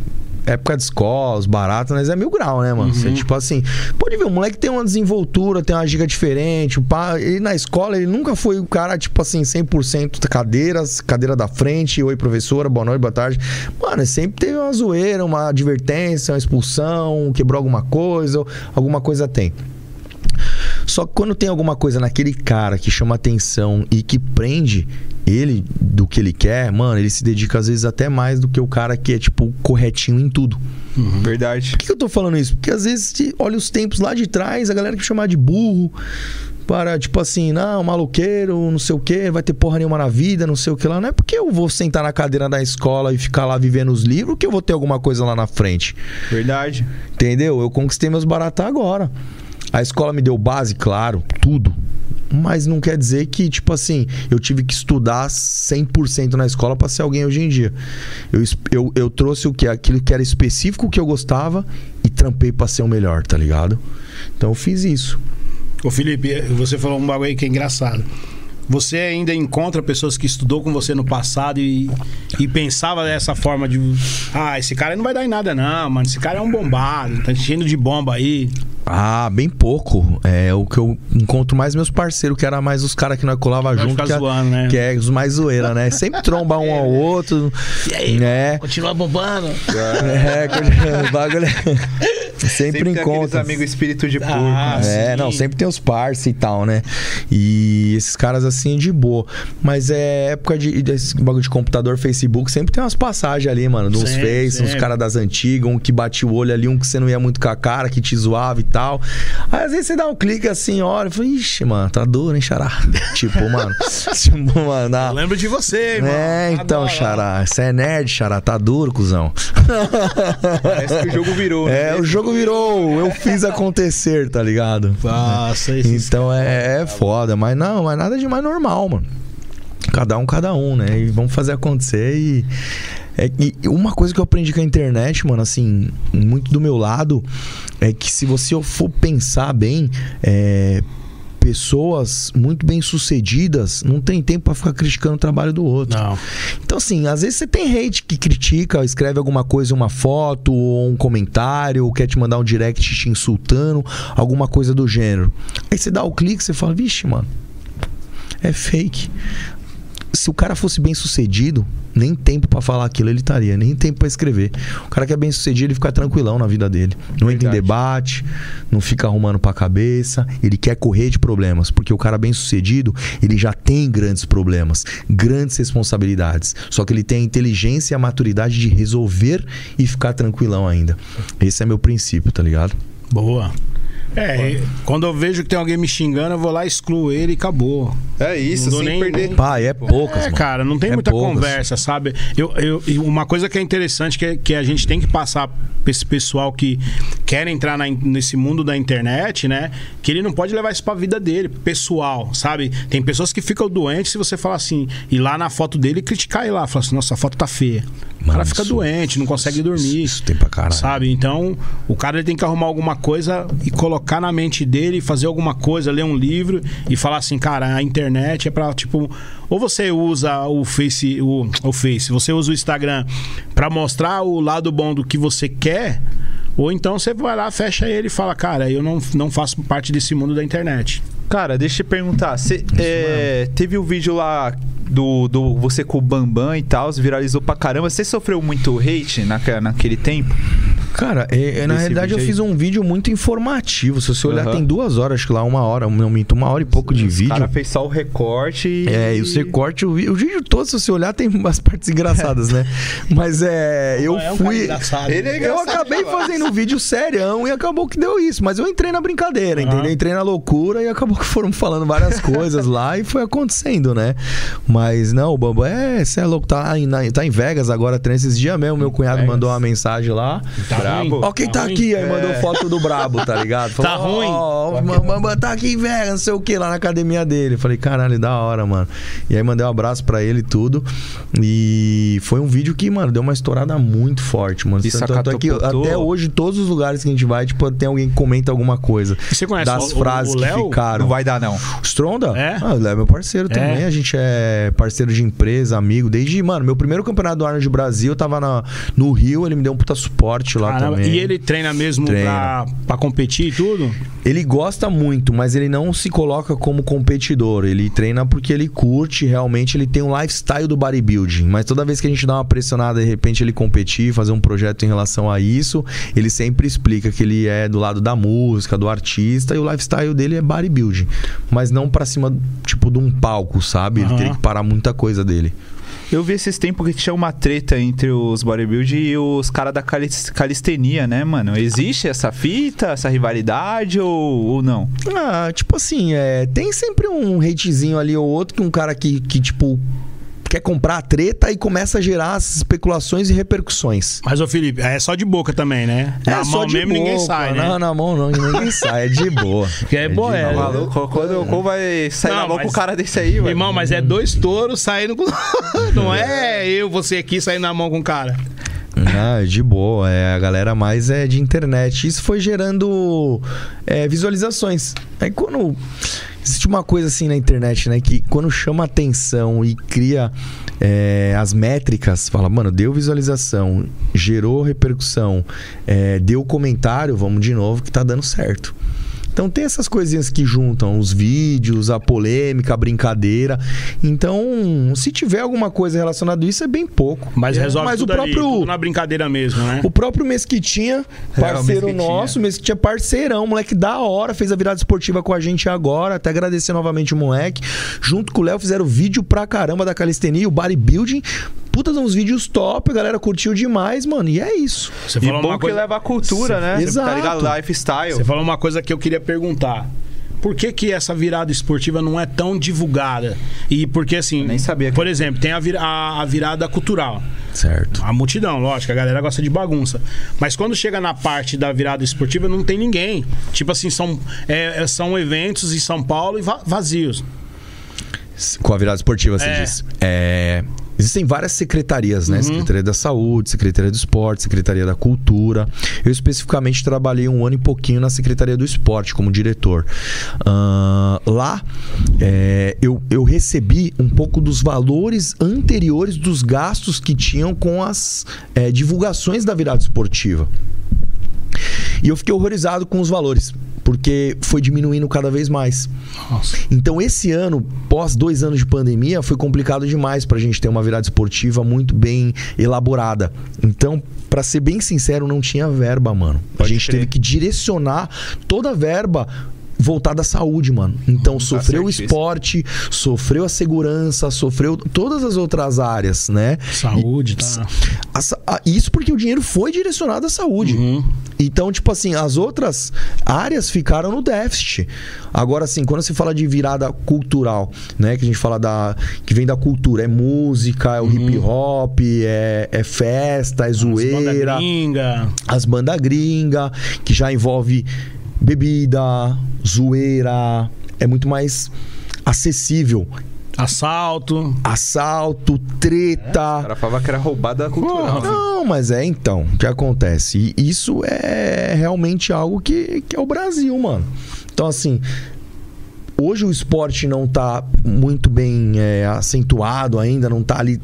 época de escola, os baratos, mas é mil grau, né, mano? Você, tipo assim, pode ver, o moleque tem uma desenvoltura, tem uma giga diferente. O pá, ele na escola, ele nunca foi o cara, tipo assim, 100% cadeiras, cadeira da frente, oi, professora, boa noite, boa tarde. Mano, sempre teve uma zoeira, uma advertência, uma expulsão, quebrou alguma coisa, alguma coisa tem. Só que quando tem alguma coisa naquele cara que chama atenção e que prende ele do que ele quer, mano, ele se dedica às vezes até mais do que o cara que é, tipo, corretinho em tudo. Verdade. Por que eu tô falando isso? Porque às vezes, olha os tempos lá de trás, a galera que chamar de burro, para, tipo assim, não, maluqueiro, não sei o que, vai ter porra nenhuma na vida, não sei o que lá. Não é porque eu vou sentar na cadeira da escola e ficar lá vivendo os livros que eu vou ter alguma coisa lá na frente. Verdade. Entendeu? Eu conquistei meus baratos agora. A escola me deu base, claro, tudo. Mas não quer dizer que, tipo assim, eu tive que estudar 100% na escola para ser alguém hoje em dia. Eu, eu, eu trouxe o que? Aquilo que era específico que eu gostava e trampei pra ser o melhor, tá ligado? Então eu fiz isso. Ô Felipe, você falou um bagulho aí que é engraçado. Você ainda encontra pessoas que estudou com você no passado e, e pensava dessa forma de. Ah, esse cara não vai dar em nada, não, mano. Esse cara é um bombado, tá enchendo de bomba aí. Ah, bem pouco. É o que eu encontro mais meus parceiros, que era mais os caras que nós colava Vai junto. Que, é- zoando, né? que é os mais zoeira, né? Sempre tromba um ao outro. E aí, né? Continua bombando. É, o bagulho. Sempre, Sempre encontra. amigos espírito de porco. Ah, né? É, Sim. não, sempre tem os parça e tal, né? E esses caras assim de boa. Mas é época de desse bagulho de computador, Facebook, sempre tem umas passagens ali, mano, de uns Sempre, Face, uns sempre. caras das antigas, um que batia o olho ali, um que você não ia muito com a cara, que te zoava e tal. Aí às vezes você dá um clique assim, olha, e fala, ixi, mano, tá duro, hein, xará? tipo, mano, tipo, mano, Eu lembro de você, irmão. é, então, Adoro. xará, você é nerd, xará, tá duro, cuzão. Parece que o jogo virou. É, né? o jogo virou, eu fiz acontecer, tá ligado? Nossa, esses Então é, é foda, mas não, é nada de mais normal, mano. Cada um, cada um, né? E vamos fazer acontecer e. É, e uma coisa que eu aprendi com a internet, mano, assim, muito do meu lado, é que se você for pensar bem, é, pessoas muito bem sucedidas não tem tempo pra ficar criticando o trabalho do outro. Não. Então, assim, às vezes você tem hate que critica, escreve alguma coisa, uma foto, ou um comentário, ou quer te mandar um direct te insultando, alguma coisa do gênero. Aí você dá o clique e você fala, vixe, mano, é fake. Se o cara fosse bem sucedido, nem tempo pra falar aquilo ele estaria, nem tempo pra escrever. O cara que é bem sucedido, ele fica tranquilão na vida dele. Não entra em Verdade. debate, não fica arrumando pra cabeça, ele quer correr de problemas, porque o cara bem sucedido, ele já tem grandes problemas, grandes responsabilidades. Só que ele tem a inteligência e a maturidade de resolver e ficar tranquilão ainda. Esse é meu princípio, tá ligado? Boa. É, quando eu vejo que tem alguém me xingando, eu vou lá, excluo ele e acabou. É isso, sem nem- perder. Pai, é poucas, É, mano. cara, não tem É muita poucas. conversa, sabe? Eu, eu, uma coisa que é interessante que, é- que a gente tem que passar esse pessoal que quer entrar na nesse mundo da internet, né? Que ele não pode levar isso pra vida dele, pessoal, sabe? Tem pessoas que ficam doentes se você falar assim, ir lá na foto dele e criticar ele lá, falar assim, nossa, a foto tá feia. o cara Mano, fica isso- doente, não consegue dormir. Isso tem pra caralho. Sabe? Então, o cara ele tem que arrumar alguma coisa e colocar na mente dele, fazer alguma coisa, ler um livro e falar assim, cara, a internet é pra, tipo, ou você usa o Face, o, o Face, você usa o Instagram pra mostrar o lado bom do que você quer, ou então você vai lá, fecha ele e fala, cara, eu não, não faço parte desse mundo da internet. Cara, deixa eu te perguntar. Cê, é, teve o vídeo lá do, do você com o Bambam e tal, viralizou pra caramba. Você sofreu muito hate naque- naquele tempo? Cara, é- é, na realidade eu fiz um vídeo muito informativo. Se você olhar, Aham. tem duas horas, acho que lá uma hora, não minto, uma hora e pouco de O vídeo. cara fez só o recorte e... É, e o recorte, o, o vídeo todo, se você olhar, tem umas partes engraçadas, né? Mas é. Eu É um fui. é Eu acabei fazendo um vídeo serião e acabou que deu isso. Mas eu entrei na brincadeira, entendeu? Entrei na loucura e acabou que foram falando várias coisas lá e foi acontecendo, né? Mas não, o Bambam é, você é louco, tá em, na- tá em Vegas agora, tem esses dias mesmo. Meu cunhado Vegas. mandou uma mensagem lá. Tá Brabo. Ó, quem tá, ruim? aqui? Aí mandou foto do Brabo, tá ligado? Tá Falou, ruim? Ó, o Bambam tá aqui em Vegas, não sei o que, lá na academia dele. Falei, caralho, da hora, mano. E aí mandei um abraço pra ele e tudo. E foi um vídeo que, mano, deu uma estourada muito forte, mano. Isso Tanto é que até hoje, todos os lugares que a gente vai, tipo, tem alguém que comenta alguma coisa. E você conhece das o- o- frases o que Léo? ficaram. Não vai dar, não. Stronda? É? Ah, o Léo é meu parceiro É? também. A gente é parceiro de empresa, amigo. Desde, mano, meu primeiro campeonato do Arnold Brasil, eu tava na, no Rio, ele me deu um puta suporte lá Caramba, também. E ele treina mesmo Treina. Pra, pra competir e tudo? Ele gosta muito, mas ele não se coloca como competidor. Ele treina porque ele curte, realmente ele tem um lifestyle do bodybuilding. Mas toda vez que a gente dá uma pressionada, de repente ele competir, fazer um projeto em relação a isso, ele sempre explica que ele é do lado da música, do artista, e o lifestyle dele é bodybuilding. Mas não pra cima, tipo, de um palco, sabe? Ele Aham. teria que parar muita coisa dele. Eu vi esses tempos que tinha uma treta entre os bodybuilding e os caras da calis- calistenia, né, mano? Existe essa fita, essa rivalidade ou, ou não? Ah, tipo assim, é, tem sempre um hatezinho ali ou outro que um cara que, que tipo, quer comprar a treta e começa a gerar as especulações e repercussões. Mas, ô Felipe, é só de boca também, né? É Na só mão de mesmo ninguém boca, sai, né? Não, na mão não, ninguém sai, é de boa. Que é de boa, é. boa. Maluco, quando, quando vai sair Não, na mão mas- com o cara desse aí, mano? Irmão, mas é dois touros saindo com. Não é eu, você aqui saindo na mão com o cara. Ah, de boa. É, a galera mais é de internet. Isso foi gerando é, visualizações. Aí quando. Existe uma coisa assim na internet, né? Que quando chama atenção e cria é, as métricas, fala, mano, deu visualização, gerou repercussão, é, deu comentário, vamos de novo, que tá dando certo. Então tem essas coisinhas que juntam os vídeos, a polêmica, a brincadeira. Então, se tiver alguma coisa relacionada a isso, é bem pouco. Mas É, resolve mas tudo o próprio ali, tudo na brincadeira mesmo, né? o próprio Mesquitinha, É, o parceiro Mesquitinha. nosso, o Mesquitinha parceirão, moleque da hora, fez a virada esportiva com a gente agora, até agradecer novamente o moleque. Junto com o Léo fizeram vídeo pra caramba da calistenia, o bodybuilding. Puta, de uns vídeos top, a galera curtiu demais, mano, e é isso. Você E falou bom uma que coisa. leva a cultura, né? Exato. Tá ligado? Lifestyle. Você falou uma coisa que eu queria perguntar. Por que, que essa virada esportiva não é tão divulgada? E porque, assim, Eu nem sabia que- por exemplo, tem a, vira- a- a virada cultural. Certo. A multidão, lógico, a galera gosta de bagunça. Mas quando chega na parte da virada esportiva, não tem ninguém. Tipo assim, são, é, é, são eventos em São Paulo e va- vazios. Com a virada esportiva, você É. diz. É, Existem várias secretarias, Uhum. né? Secretaria da Saúde, Secretaria do Esporte, Secretaria da Cultura. Eu especificamente trabalhei um ano e pouquinho na Secretaria do Esporte como diretor. Ah, lá é, eu, eu recebi um pouco dos valores anteriores dos gastos que tinham com as é, divulgações da virada esportiva. E eu fiquei horrorizado com os valores, porque foi diminuindo cada vez mais. Nossa. Então, esse ano, pós dois anos de pandemia, foi complicado demais pra gente ter uma virada esportiva muito bem elaborada. Então, pra ser bem sincero, não tinha verba, mano. a Pode gente crer. teve que direcionar toda a verba voltada à saúde, mano. Então, sofreu o Hum, tá certíssimo. esporte, sofreu a segurança, sofreu todas as outras áreas, né? Saúde, tá? A a- isso porque o dinheiro foi direcionado à saúde. Uhum. Então, tipo assim, as outras áreas ficaram no déficit. Agora, assim, quando se fala de virada cultural, né? Que a gente fala da. que vem da cultura, é música, é o hip hop, é, é festa, é As banda zoeira, gringa. as bandas gringa, que já envolve bebida, zoeira, é muito mais acessível. Assalto. Assalto, O treta. cara falava que era roubada cultural. Porra. Não, mas é então, o que acontece? E isso é realmente algo que, que é o Brasil, mano. Então, assim, hoje o esporte não tá muito bem é, acentuado ainda, não tá ali.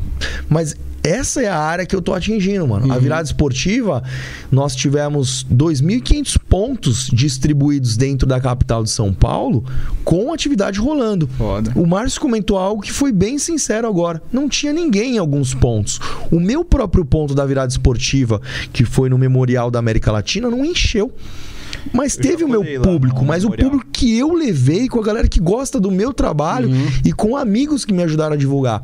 Mas essa é a área que eu tô atingindo, mano. A virada esportiva, nós tivemos 2.500 pontos distribuídos dentro da capital de São Paulo com atividade rolando. Foda. O Márcio comentou algo que foi bem sincero agora. Não tinha ninguém em alguns pontos. O meu próprio ponto da virada esportiva, que foi no Memorial da América Latina, não encheu. Mas Eu teve o meu público, mas o Memorial. público que eu levei com a galera que gosta do meu trabalho e com amigos que me ajudaram a divulgar.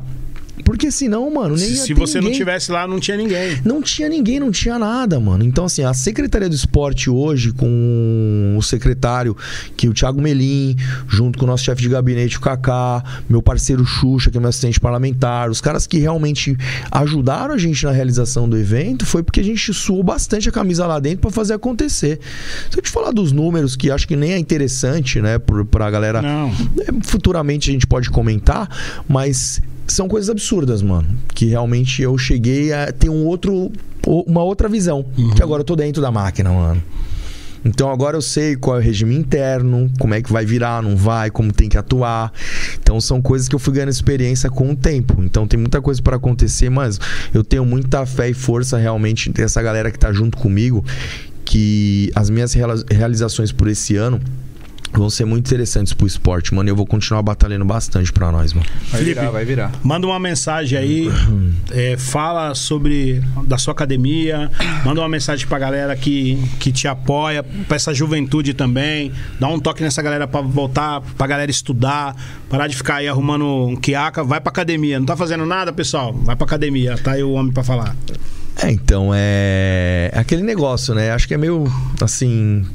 Porque senão, mano, nem Se, se você não ninguém. tivesse lá, não tinha ninguém. Não tinha ninguém, não tinha nada, mano. Então, assim, a Secretaria do Esporte hoje, com o secretário, que é o Thiago Melim, junto com o nosso chefe de gabinete, o Kaká, meu parceiro Xuxa, que é meu assistente parlamentar, os caras que realmente ajudaram a gente na realização do evento, foi porque a gente suou bastante a camisa lá dentro pra fazer acontecer. Se eu te falar dos números, que acho que nem é interessante, né, pra galera Não. é, Futuramente a gente pode comentar, mas são coisas absurdas, mano. Que realmente eu cheguei a ter um outro, uma outra visão. Que agora eu tô dentro da máquina, mano. Então agora eu sei qual é o regime interno, como é que vai virar, não vai, como tem que atuar. Então são coisas que eu fui ganhando experiência com o tempo. Então tem muita coisa para acontecer, mas eu tenho muita fé e força realmente dessa galera que tá junto comigo, que as minhas realizações por esse ano vão ser muito interessantes pro esporte, mano. E eu vou continuar batalhando bastante pra nós, mano. Vai Felipe. virar, vai virar. Manda uma mensagem aí, é, fala sobre da sua academia, manda uma mensagem pra galera que, que te apoia, pra essa juventude também. Dá um toque nessa galera pra voltar, pra galera estudar, parar de ficar aí arrumando um quiaca, vai pra academia. Não tá fazendo nada, pessoal? Vai pra academia, tá aí o homem pra falar. É, então, é... é aquele negócio, né? Acho que é meio, assim...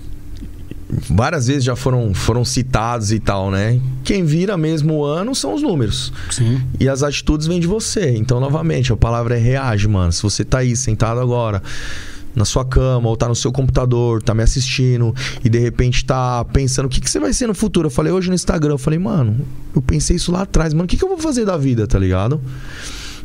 Várias vezes já foram, foram citados e tal, né? Quem vira mesmo o ano são os números. Sim. E as atitudes vêm de você. Então, novamente, a palavra é reage, mano. Se você tá aí sentado agora na sua cama ou tá no seu computador, tá me assistindo e de repente tá pensando o que, que você vai ser no futuro. Eu falei hoje no Instagram, eu falei, mano, eu pensei isso lá atrás, mano, o que, que eu vou fazer da vida, tá ligado?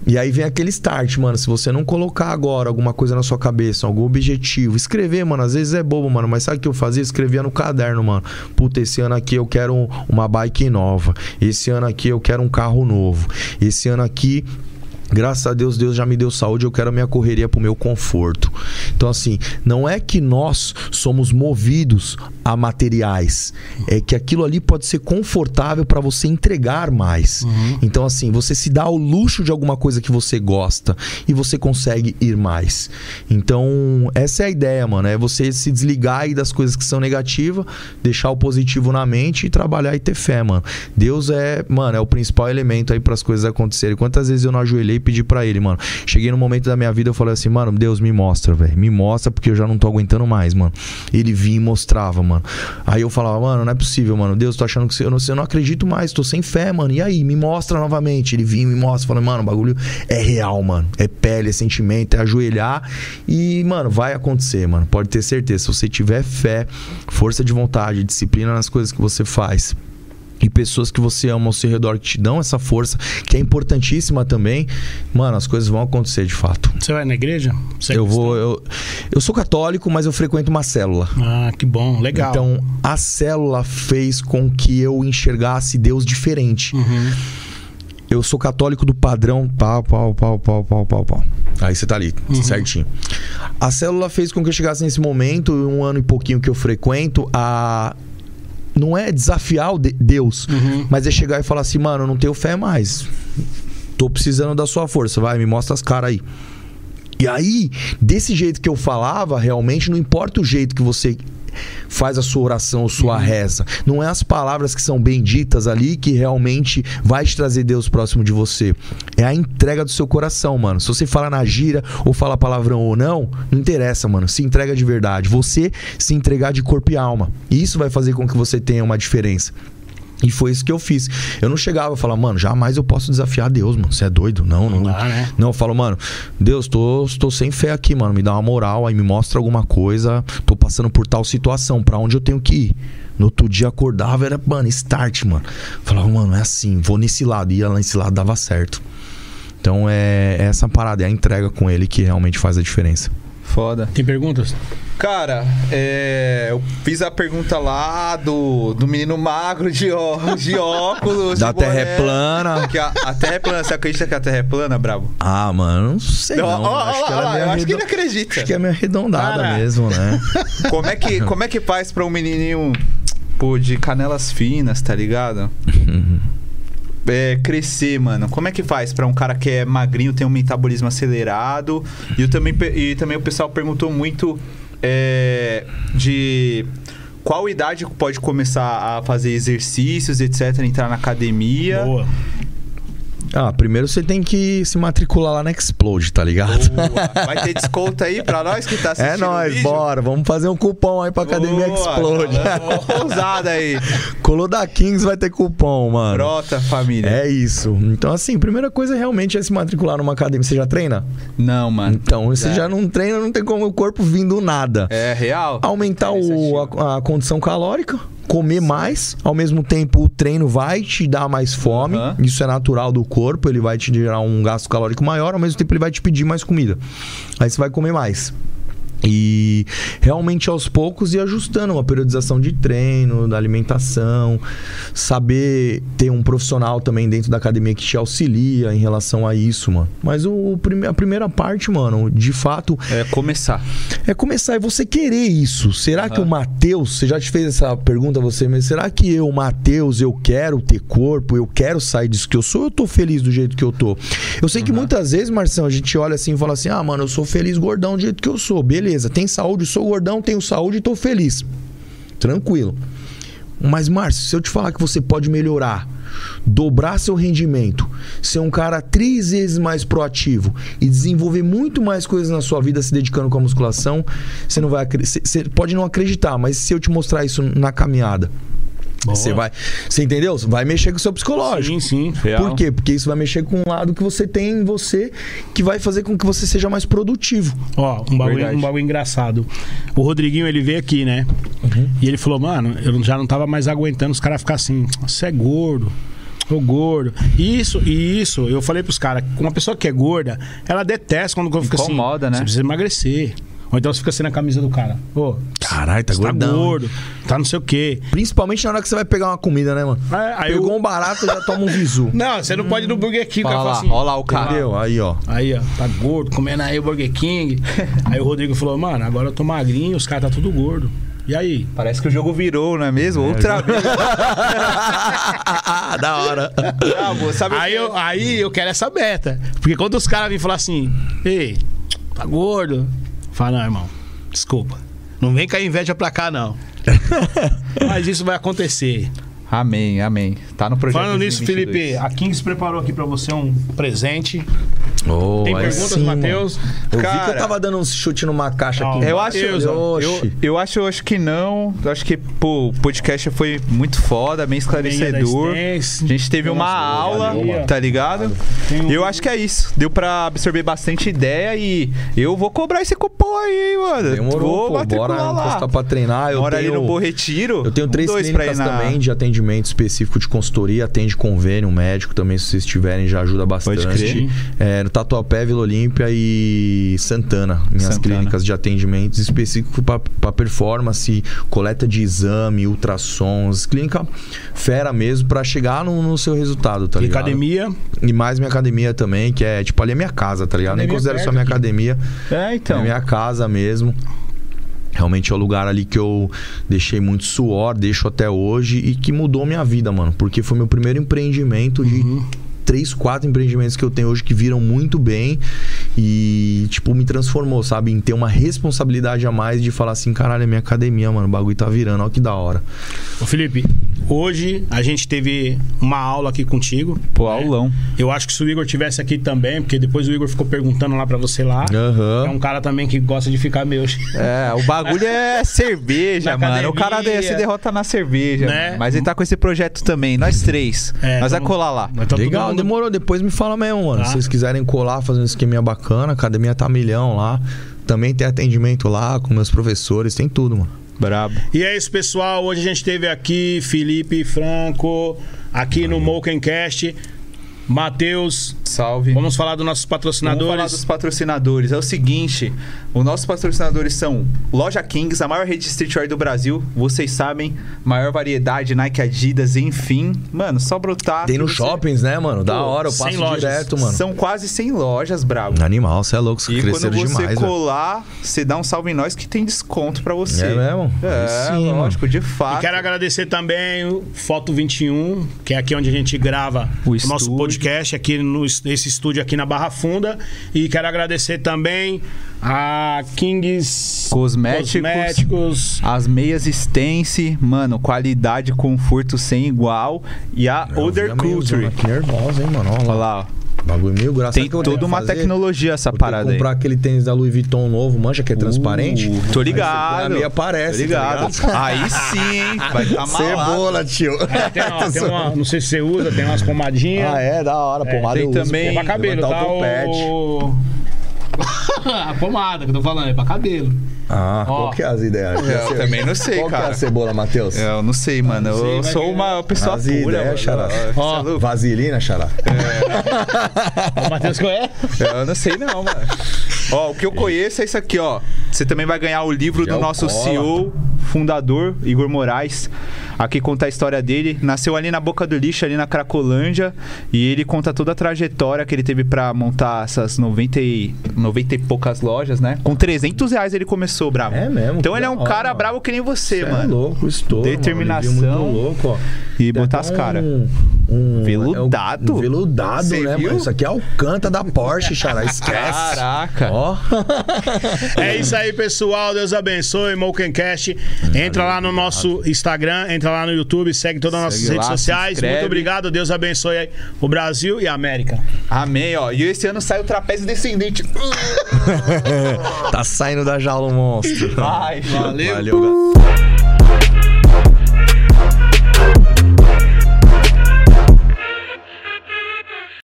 E aí vem aquele start, mano. Se você não colocar agora alguma coisa na sua cabeça, algum objetivo, escrever, mano, às vezes é bobo, mano. Mas sabe o que eu fazia? Escrevia no caderno, mano. Puta, esse ano aqui eu quero um- uma bike nova. Esse ano aqui eu quero um carro novo. Esse ano aqui. Graças a Deus, Deus já me deu saúde, eu quero a minha correria pro meu conforto. Então, assim, não é que nós somos movidos a materiais, é que aquilo ali pode ser confortável para você entregar mais. Então, assim, você se dá o luxo de alguma coisa que você gosta e você consegue ir mais. Então, essa é a ideia, mano. É você se desligar aí das coisas que são negativas, deixar o positivo na mente e trabalhar e ter fé, mano. Deus é, mano, é o principal elemento aí para as coisas acontecerem. Quantas vezes eu não ajoelhei e pedi para ele, mano. Cheguei no momento da minha vida, eu falei assim, mano, Deus me mostra, velho. Me mostra porque eu já não tô aguentando mais, mano. Ele vinha e mostrava, mano. Aí eu falava, mano, não é possível, mano. Deus, tô achando que você, eu não, eu não acredito mais, tô sem fé, mano. E aí, me mostra novamente. Ele vinha e me mostra, falando, mano, o bagulho é real, mano. É pele, é sentimento, é ajoelhar. E, mano, vai acontecer, mano. Pode ter certeza. Se você tiver fé, força de vontade, disciplina nas coisas que você faz e pessoas que você ama ao seu redor que te dão essa força, que é importantíssima também, mano, as coisas vão acontecer de fato. Você vai na igreja? Você é eu vou. Eu, eu sou católico, mas eu frequento uma célula. Ah, que bom, legal. Então, a célula fez com que eu enxergasse Deus diferente. Uhum. Eu sou católico do padrão pau, pau, pau, pau, pau, pau, pau. Aí você tá ali, certinho. A célula fez com que eu chegasse nesse momento, um ano e pouquinho que eu frequento, a. Não é desafiar o de- Deus, mas é chegar e falar assim, mano, eu não tenho fé mais. Tô precisando da sua força, vai, me mostra as caras aí. E aí, desse jeito que eu falava, realmente, não importa o jeito que você faz a sua oração, sua reza. Não é as palavras que são benditas ali que realmente vai te trazer Deus próximo de você. É a entrega do seu coração, mano. Se você fala na gira ou fala palavrão ou não, não interessa, mano. Se entrega de verdade. Você se entregar de corpo e alma. Isso vai fazer com que você tenha uma diferença. E foi isso que eu fiz. Eu não chegava a falar, mano, jamais eu posso desafiar Deus, mano. Você é doido? Não, não. Não dá, né? Não, eu falo, mano, Deus, tô, tô sem fé aqui, mano. Me dá uma moral, aí me mostra alguma coisa. Tô passando por tal situação, pra onde eu tenho que ir. No outro dia acordava, era, mano, start, mano. Falava, mano, é assim, vou nesse lado. Ia lá nesse lado, dava certo. Então é, é essa parada, é a entrega com ele que realmente faz a diferença. Foda. Tem perguntas? Cara, é, eu fiz a pergunta lá do, do menino magro de, ó, de óculos. Da de boné. Terra é plana. Que a, a Terra é plana. Você acredita que a Terra é plana, Brabo? Ah, mano, não sei Ó, não. ó, acho ó, que ó, ela é acho que ele acredita. Acho que é meio arredondada Cara. mesmo, né? Como é que, como é que faz pra um menininho, pô, de canelas finas, tá ligado? É, crescer, mano. Como é que faz pra um cara que é magrinho, tem um metabolismo acelerado? E, eu também, e também o pessoal perguntou muito é, de qual idade pode começar a fazer exercícios, etc, entrar na academia. Boa. Ah, primeiro você tem que se matricular lá na Explode, tá ligado? Boa. Vai ter desconto aí pra nós que tá assistindo É o nóis, bora. Vamos fazer um cupom aí pra Academia Boa, Explode. falando Ousada aí. Colou da Kings vai ter cupom, mano. Brota, família. É isso. Então, assim, primeira coisa realmente é se matricular numa academia. Você já treina? Não, mano. Então, você É. já não treina, não tem como o corpo vindo nada. É real? Aumentar o, Interessante. a, a condição calórica, comer mais, ao mesmo tempo o treino vai te dar mais fome. Aham. Isso é natural do corpo, ele vai te gerar um gasto calórico maior, ao mesmo tempo ele vai te pedir mais comida. Aí você vai comer mais. E realmente aos poucos ir ajustando uma periodização de treino, da alimentação, saber ter um profissional também dentro da academia que te auxilia em relação a isso, mano. Mas o, a primeira parte, mano, de fato, É começar. é começar e você querer isso. Será que o Matheus, você já te fez essa pergunta a você mesmo, será que eu, Matheus, eu quero ter corpo, eu quero sair disso que eu sou, ou eu tô feliz do jeito que eu tô? Eu sei que muitas vezes, Marção, a gente olha assim e fala assim: "Ah, mano, eu sou feliz gordão do jeito que eu sou". Beleza, tem saúde, sou gordão, tenho saúde e tô feliz. Tranquilo. Mas, Márcio, se eu te falar que você pode melhorar, dobrar seu rendimento, ser um cara três vezes mais proativo e desenvolver muito mais coisas na sua vida se dedicando com a musculação, você não vai você- pode não acreditar, mas se eu te mostrar isso na caminhada. Você vai, você entendeu? Vai mexer com o seu psicológico. Sim, sim. Por quê? Porque isso vai mexer com um lado que você tem em você que vai fazer com que você seja mais produtivo. Ó, um bagulho, um bagulho engraçado. O Rodriguinho, ele veio aqui, né? Uhum. E ele falou, mano, eu já não tava mais aguentando os caras ficar assim, você é gordo. Ô gordo. Isso, e isso, eu falei pros caras, uma pessoa que é gorda, ela detesta quando fica assim. Incomoda, né? Você precisa emagrecer. Ou então você fica assim na camisa do cara. Ô, Caralho, tá você tá gordão. gordo, tá não sei o quê. Principalmente na hora que você vai pegar uma comida, né, mano? É, aí Pegou eu- um barato, já toma um visu. Não, você não pode ir no Burger King, o cara Olha fala lá, assim. olha lá o cara. Entendeu? Aí, ó. Aí, ó, tá gordo, comendo aí o Burger King. aí o Rodrigo falou, mano, agora eu tô magrinho, os caras tá tudo gordo. E aí? Parece que o jogo virou, não é mesmo? Outra vez. da hora. Ah, pô, sabe o Aí que- eu, aí eu quero essa meta. Porque quando os caras vêm falar assim, ei, tá gordo? Fala, não, irmão, desculpa. Não vem a inveja pra cá, não. Mas isso vai acontecer. Amém, amém. Tá no projeto Falando nisso, 2022. Felipe, a Kings preparou aqui pra você um presente. Oh, Tem perguntas, sim, Matheus? Eu vi que Cara- eu tava dando um chute numa caixa aqui. Eu acho, Deus, eu, eu, eu acho, eu acho que não. Eu acho que pô, o podcast foi muito foda, bem esclarecedor. A gente teve uma Nossa, aula, valeu, mano. tá ligado? Um- Eu acho que é isso. Deu pra absorver bastante ideia e eu vou cobrar esse cupom aí, hein, mano. Demorou, vou pô, bora lá. encostar pra treinar. Eu Mora tenho, ali no Bom Retiro. eu tenho Um, três dois clínicas na- também de atendimento específico de consultoria. Atende convênio médico também, se vocês tiverem, já ajuda bastante. crer. É, no Tatuapé, Vila Olímpia e Santana. Minhas Santana. clínicas de atendimentos específicos para performance, coleta de exame, ultrassons. Clínica fera mesmo pra chegar no, no seu resultado, tá E ligado? academia. E mais minha academia também, que é tipo ali é minha casa, tá ligado? Nem considero só minha aqui. academia. É, então. É minha casa mesmo. Realmente é o lugar ali que eu deixei muito suor, deixo até hoje e que mudou minha vida, mano. Porque foi meu primeiro empreendimento de Uhum. três, quatro empreendimentos que eu tenho hoje que viram muito bem e, tipo, me transformou, sabe? Em ter uma responsabilidade a mais de falar assim: caralho, é minha academia, mano. O bagulho tá virando, ó que da hora. Ô, Felipe, hoje a gente teve uma aula aqui contigo. Pô, aulão. Eu acho que se o Igor tivesse aqui também, porque depois o Igor ficou perguntando lá pra você lá. Aham. É um cara também que gosta de ficar meio. É, o bagulho é cerveja, Na mano. O cara academia. se derrota na cerveja. Né? Mas ele tá com esse projeto também, nós três. É, nós vai vamos- colar lá. Tá Legal, mundo- demorou. Depois me fala mesmo, mano. Tá. Se vocês quiserem colar, fazer um esqueminha bacana, a academia tá milhão lá. Também tem atendimento lá com meus professores, tem tudo, mano. Brabo. E é isso, pessoal. Hoje a gente teve aqui Felipe Franco, aqui no Mokencast. Matheus, Salve. vamos falar dos nossos Vamos patrocinadores. falar dos patrocinadores. É o seguinte, os nossos patrocinadores são Loja Kings, a maior rede de streetwear do Brasil. Vocês sabem, maior variedade, Nike, Adidas, enfim. Mano, só brotar. Tem nos Você- shoppings, né, mano? Da Pô, hora, eu sem passo lojas. direto, mano. São quase 100 lojas, brabo. Animal, você é louco, você E quando você demais, colar, você dá um salve em nós que tem desconto pra você. É mesmo? É, sim, lógico, de fato. E quero agradecer também o Foto 21, que é aqui onde a gente grava O o, nosso estúdio. Podcast, aqui no, nesse estúdio aqui na Barra Funda. E quero agradecer também a Kings Cosméticos. Cosméticos. As meias Stance, mano, qualidade, conforto sem igual. E a Other Culture. aqui nervosa, hein, mano? Olha Olha lá. Bagulho mil graças. Tem toda uma fazer? tecnologia essa Vou ter que parada aí. comprar aquele tênis da Louis Vuitton novo, mancha, que é transparente. Uh, tô ligado. Aí aparece, Tô ligado. tá aí sim, hein? Vai tá malado. Cebola, tio. É, tem, uma, tem uma- não sei se você usa, tem umas pomadinhas. Ah, é? Da hora. Pomada tem eu uso, também- É pra cabelo, tá? O... a pomada que eu tô falando, é pra cabelo. Ah, Ó. qual que é as ideias? Eu também não sei, Qual que é cara. a cebola, Matheus? Eu não sei, mano. sei, Eu sou uma pessoa As pura, ideias, mano. xará. Ó, é louco? Vaselina, xará. O Matheus conhece? Eu não sei não, mano. Ó, o que eu conheço é isso aqui, ó. Você também vai ganhar o livro do nosso. CEO, fundador, Igor Moraes. Aqui conta a história dele. Nasceu ali na Boca do Lixo, ali na Cracolândia. E ele conta toda a trajetória que ele teve pra montar essas 90 e, 90 e poucas lojas, né? Com 300 reais ele começou, bravo. É mesmo, Então ele é um hora, cara mano. bravo que nem você, Cê mano. É louco, estou. Determinação. Muito louco, ó. E Tem botar as cara. Um, um, Veludado? é um veludado, Cê né, viu? mano? Isso aqui é o canta da Porsche, xará. Esquece. Caraca. Ó. É isso aí, pessoal. Deus abençoe. Mokencast. Entra lá no nosso Instagram, entra lá no YouTube, segue todas as nossas Segue redes lá, sociais. Muito obrigado. Deus abençoe aí o Brasil e a América. Amém, ó. E esse ano sai o trapézio descendente. Tá saindo da jaula o monstro. Vai, Valeu. Valeu, galera.